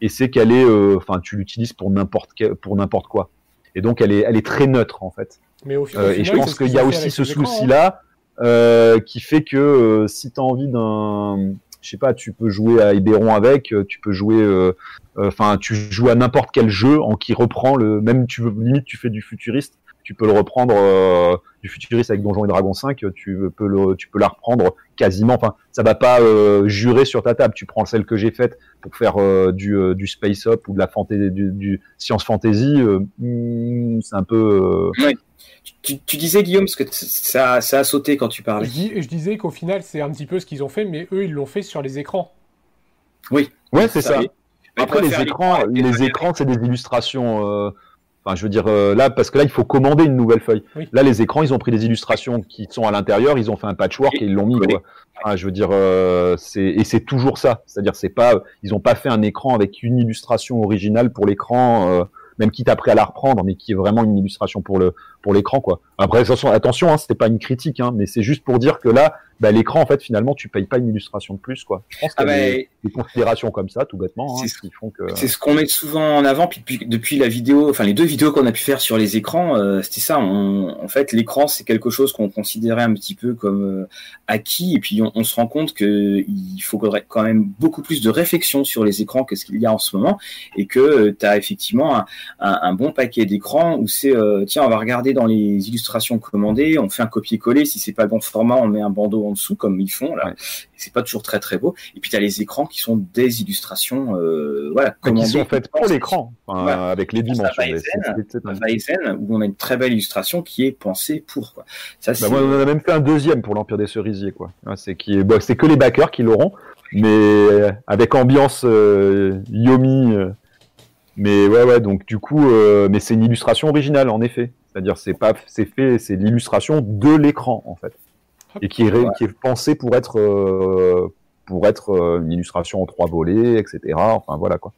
Et c'est qu'elle est, euh, enfin, tu l'utilises pour n'importe pour n'importe quoi. Et donc, elle est, elle est très neutre en fait. Mais au, final, et je pense qu'il y a aussi ce souci-là hein. qui fait que si tu as envie d'un je sais pas, tu peux jouer à Ibéron avec, euh, tu peux jouer, euh, euh, enfin, tu joues à n'importe quel jeu en qui reprend le, même tu limite tu fais du futuriste, tu peux le reprendre du futuriste avec Donjons et Dragons 5, tu peux le, tu peux la reprendre quasiment. Enfin, ça va pas jurer sur ta table. Tu prends celle que j'ai faite pour faire du, du space up ou de la fantasy, du, du science fantasy. Hmm, c'est un peu. Tu, disais, Guillaume, parce que ça, ça, a sauté quand tu parlais. Je, disais qu'au final, c'est un petit peu ce qu'ils ont fait, mais eux, ils l'ont fait sur les écrans. Oui. Ouais, c'est ça. Après, les écrans, les écrans, c'est des illustrations. Euh, enfin, je veux dire, euh, là, parce que là, il faut commander une nouvelle feuille. Là, les écrans, ils ont pris des illustrations qui sont à l'intérieur, ils ont fait un patchwork et ils l'ont mis. Quoi. je veux dire, euh, c'est et c'est toujours ça. C'est-à-dire, c'est pas, ils ont pas fait un écran avec une illustration originale pour l'écran même quitte après à la reprendre, mais qui est vraiment une illustration pour le pour l'écran quoi. Après attention, attention hein, c'était pas une critique, hein, mais c'est juste pour dire que là, bah, l'écran en fait finalement tu payes pas une illustration de plus quoi. Je pense qu'il y a ah des, considérations comme ça tout bêtement hein, qui font que. C'est ce qu'on met souvent en avant puis depuis, la vidéo, enfin les deux vidéos qu'on a pu faire sur les écrans, euh, c'était ça. en fait l'écran c'est quelque chose qu'on considérait un petit peu comme euh, acquis et puis on, se rend compte que il faudrait quand même beaucoup plus de réflexion sur les écrans que ce qu'il y a en ce moment et que euh, tu as effectivement un, un, bon paquet d'écrans où c'est tiens on va regarder dans les illustrations commandées, on fait un copier-coller, si c'est pas le bon format, on met un bandeau en dessous comme ils font là. C'est pas toujours très très beau. Et puis tu as les écrans qui sont des illustrations euh, voilà commandées. Qui sont faites pour l'écran, avec les dimensions. Weizen, où on a une très belle illustration qui est pensée pour quoi. Ça, bah, on a même fait un deuxième pour l'Empire des Cerisiers quoi. C'est qui est, bah, c'est que les backers qui l'auront, mais avec ambiance euh, Yomi. Euh, mais ouais, ouais, donc du coup, euh, mais c'est une illustration originale en effet. C'est-à-dire, c'est pas, c'est fait, c'est l'illustration de l'écran en fait, et qui est, qui est pensée pour être, euh, pour être euh, une illustration en trois volets, etc. Enfin voilà quoi.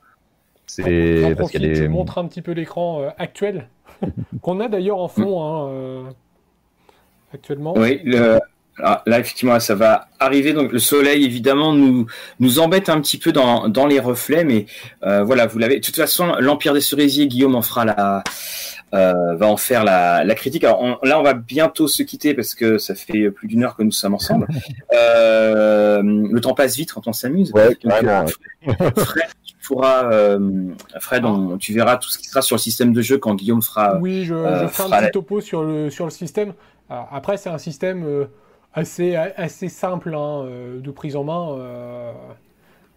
C'est parce qu'il des... montre un petit peu l'écran actuel qu'on a d'ailleurs en fond hein, actuellement. Oui, le, là, effectivement, ça va arriver. Donc, le soleil, évidemment, nous nous embête un petit peu dans, dans les reflets, mais euh, voilà, vous l'avez. De toute façon, l'Empire des Cerisiers, Guillaume en fera la euh, va en faire la, la critique. Alors là, on va bientôt se quitter parce que ça fait plus d'une heure que nous sommes ensemble. Euh, le temps passe vite quand on s'amuse. Ouais, Fred, tu pourras, Fred, on, tu verras tout ce qui sera sur le système de jeu quand Guillaume fera. Oui, je, je ferai un petit topo sur le sur le système. après, c'est un système assez, assez simple hein, euh, de prise en main. Euh.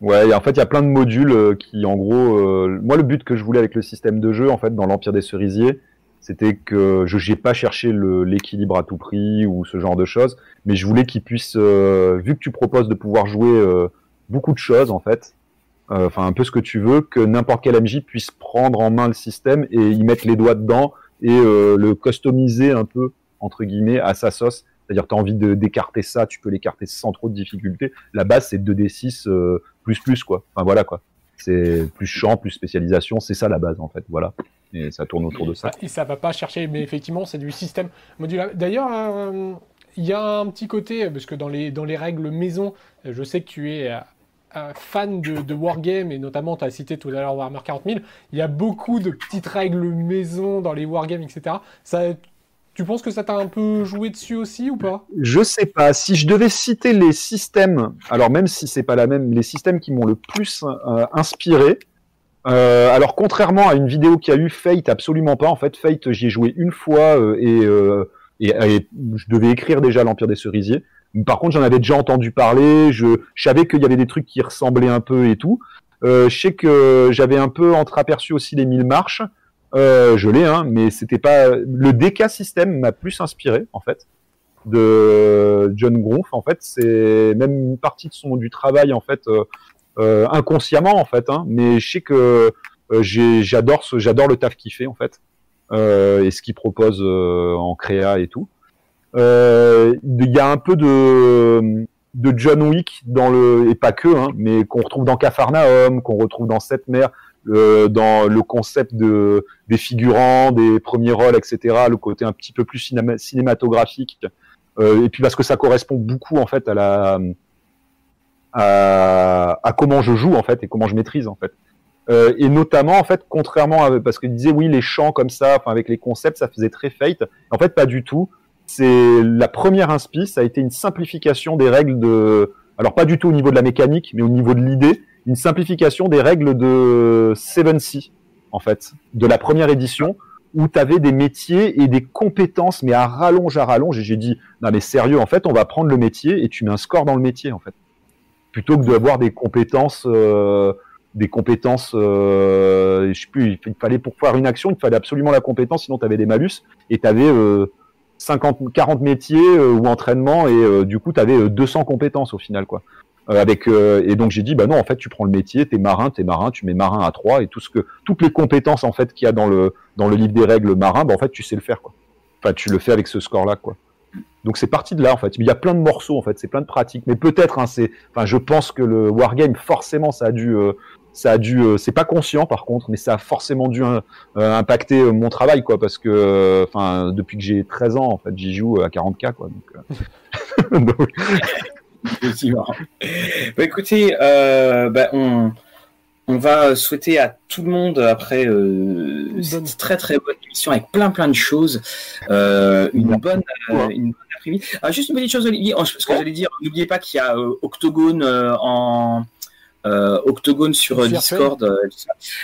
Ouais, en fait, il y a plein de modules euh, qui, en gros, moi, le but que je voulais avec le système de jeu, en fait, dans l'Empire des Cerisiers, c'était que je n'ai pas cherché l'équilibre à tout prix ou ce genre de choses, mais je voulais qu'il puisse, vu que tu proposes de pouvoir jouer beaucoup de choses, en fait, enfin un peu ce que tu veux, que n'importe quel MJ puisse prendre en main le système et y mettre les doigts dedans et le customiser un peu entre guillemets à sa sauce c'est-à-dire tu as envie d'écarter ça, tu peux l'écarter sans trop de difficulté. La base, c'est 2D6 euh, plus plus, quoi. Enfin, voilà, quoi. C'est plus champ, plus spécialisation, c'est ça la base, en fait. Voilà. Et ça tourne autour de ça. Et ça va pas chercher, mais effectivement, c'est du système modulaire. D'ailleurs, euh, il y a un petit côté, parce que dans les, dans les règles maison, je sais que tu es euh, fan de, de Wargame, et notamment, tu as cité tout à l'heure Warhammer 40 000, il y a beaucoup de petites règles maison dans les Wargames, etc. Ça, tu penses que ça t'a un peu joué dessus aussi ou pas? Je sais pas. Si je devais citer les systèmes, alors même si c'est pas la même, les systèmes qui m'ont le plus euh, inspiré. Euh, alors contrairement à une vidéo qui a eu Fate, absolument pas. En fait, Fate, j'y ai joué une fois euh, et, et, je devais écrire déjà l'Empire des Cerisiers. Par contre, j'en avais déjà entendu parler. Je, je savais qu'il y avait des trucs qui ressemblaient un peu et tout. je sais que j'avais un peu entreaperçu aussi les mille marches. Euh, je l'ai, hein, mais c'était pas le DK système m'a plus inspiré en fait de John Groff. En fait, c'est même une partie de son du travail en fait euh, euh inconsciemment en fait. Hein, mais je sais que euh, j'adore ce, j'adore le taf qu'il fait en fait euh, et ce qu'il propose en créa et tout. Il y a un peu de de John Wick dans le et pas que, hein, mais qu'on retrouve dans Capharnaüm, qu'on retrouve dans Sept Mers euh, dans le concept de, des figurants, des premiers rôles, etc., le côté un petit peu plus cinématographique, euh, et puis parce que ça correspond beaucoup en fait à la à, comment je joue en fait et comment je maîtrise en fait. Euh, et notamment en fait, contrairement à parce qu'il disait oui les chants comme ça, enfin avec les concepts, ça faisait très fate. En fait, pas du tout. C'est la première inspi, ça a été une simplification des règles de, alors pas du tout au niveau de la mécanique, mais au niveau de l'idée une simplification des règles de 7C, en fait, de la première édition, où tu avais des métiers et des compétences, mais à rallonge, à rallonge. Et j'ai dit, non mais sérieux, en fait, on va prendre le métier et tu mets un score dans le métier, en fait. Plutôt que d'avoir des compétences, euh, des compétences, euh, je sais plus, il fallait pour faire une action, il fallait absolument la compétence, sinon tu avais des malus, et tu avais 50, 40 métiers euh, ou entraînements, et du coup, tu avais 200 compétences au final, quoi. avec et donc j'ai dit bah non en fait tu prends le métier, t'es marin, t'es marin, tu mets marin à 3 et tout ce que toutes les compétences en fait qu'il y a dans le dans le livre des règles marin, bah en fait tu sais le faire quoi. Enfin tu le fais avec ce score là quoi. Donc c'est parti de là en fait. Il y a plein de morceaux en fait, c'est plein de pratiques. Mais peut-être, hein, c'est, enfin, je pense que le wargame forcément ça a dû, euh, ça a dû, euh, c'est pas conscient par contre, mais ça a forcément dû euh, impacter mon travail quoi, parce que, enfin, depuis que j'ai 13 ans en fait, j'y joue à 40k quoi. Donc, bah, écoutez, bah, on on va souhaiter à tout le monde, après euh, cette très très bonne émission avec plein plein de choses, euh, une, bonne, euh, une bonne Ah, juste une petite chose, Olivier, ce que j'allais dire, n'oubliez pas qu'il y a euh, Octogone euh, en. Octogone sur Discord.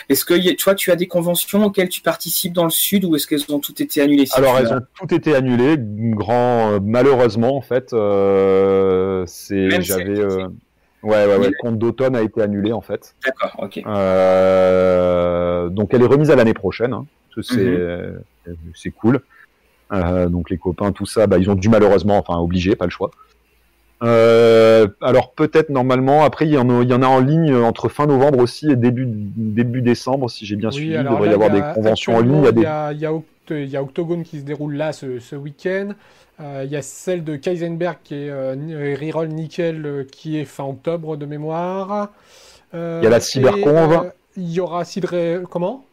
Est-ce que toi, tu as des conventions auxquelles tu participes dans le sud ou est-ce qu'elles ont toutes été annulées Alors, elles ont toutes été annulées, grand malheureusement en fait. c'est j'avais Ouais, ouais, ouais. Le compte d'automne a été annulé en fait. D'accord, ok. Euh, donc elle est remise à l'année prochaine. Hein, c'est mhm. c'est cool. Euh, donc les copains, tout ça, bah, ils ont dû malheureusement, enfin obligé, pas le choix. Euh, alors peut-être normalement, après il y, en a, il y en a en ligne entre fin novembre aussi et début début décembre, si j'ai bien suivi. il devrait y avoir des conventions en ligne. Il y a, des... il y a, il y a Octogone qui se déroule là ce, ce week-end. Euh, il y a celle de Kaisenberg qui est euh, Reroll Nickel euh, qui est fin octobre de mémoire. il y a la Cyberconv. il y aura Cidre... Comment?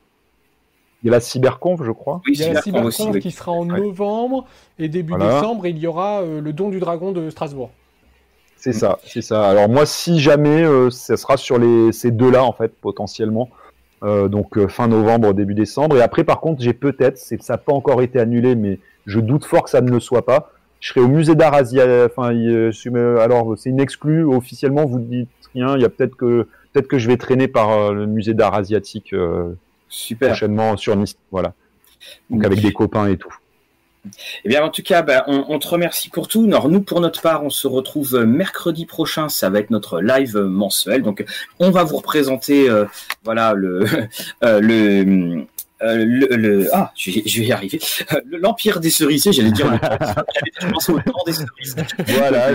Il y a la Cyberconv, je crois. Oui, il y a la Cyberconv qui sera en novembre et début décembre, il y aura le Don du Dragon de Strasbourg. C'est ça, c'est ça. Alors moi, si jamais, ça sera sur les, ces deux-là en fait, potentiellement. donc fin novembre, début décembre. Et après, par contre, j'ai peut-être, ça n'a pas encore été annulé, mais je doute fort que ça ne le soit pas. Je serai au musée d'art asiatique. Enfin, alors c'est une exclue officiellement. Vous dites rien. Il y a peut-être que peut-être que je vais traîner par euh, le musée d'art asiatique euh, Super. prochainement sur Nice. Voilà. Donc avec des copains et tout. Eh bien, en tout cas, ben, on, te remercie pour tout. Alors, nous, pour notre part, on se retrouve mercredi prochain. Ça va être notre live mensuel. Donc, on va vous représenter, euh, voilà, le, le, euh, le, ah, je vais, je vais y arriver. Euh, l'Empire des cerisiers, j'allais dire. j'allais penser au temps des cerises. Voilà,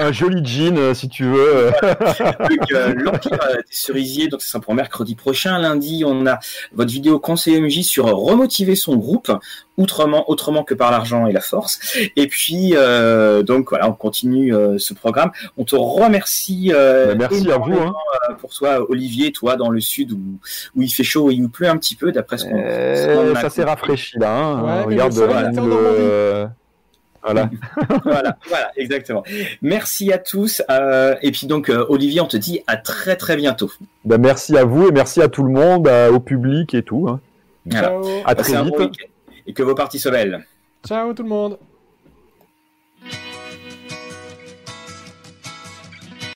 un, joli jean, euh, si tu veux. L'Empire des cerisiers, donc c'est pour mercredi prochain. Lundi, on a votre vidéo conseil MJ sur remotiver son groupe autrement, autrement que par l'argent et la force. Et puis, euh, donc voilà, on continue euh, ce programme. On te remercie. Euh, bah, merci à vous. Hein. Pour toi, Olivier, toi dans le sud où, où il fait chaud et il pleut un petit peu, d'après ce qu'on. ça s'est rafraîchi là. Hein. Regarde. Voilà. voilà, voilà, exactement. Merci à tous. et puis donc, Olivier, on te dit à très très bientôt. Bah, merci à vous et merci à tout le monde, au public et tout. Hein. À très vite et que vos parties se mêlent. Ciao tout le monde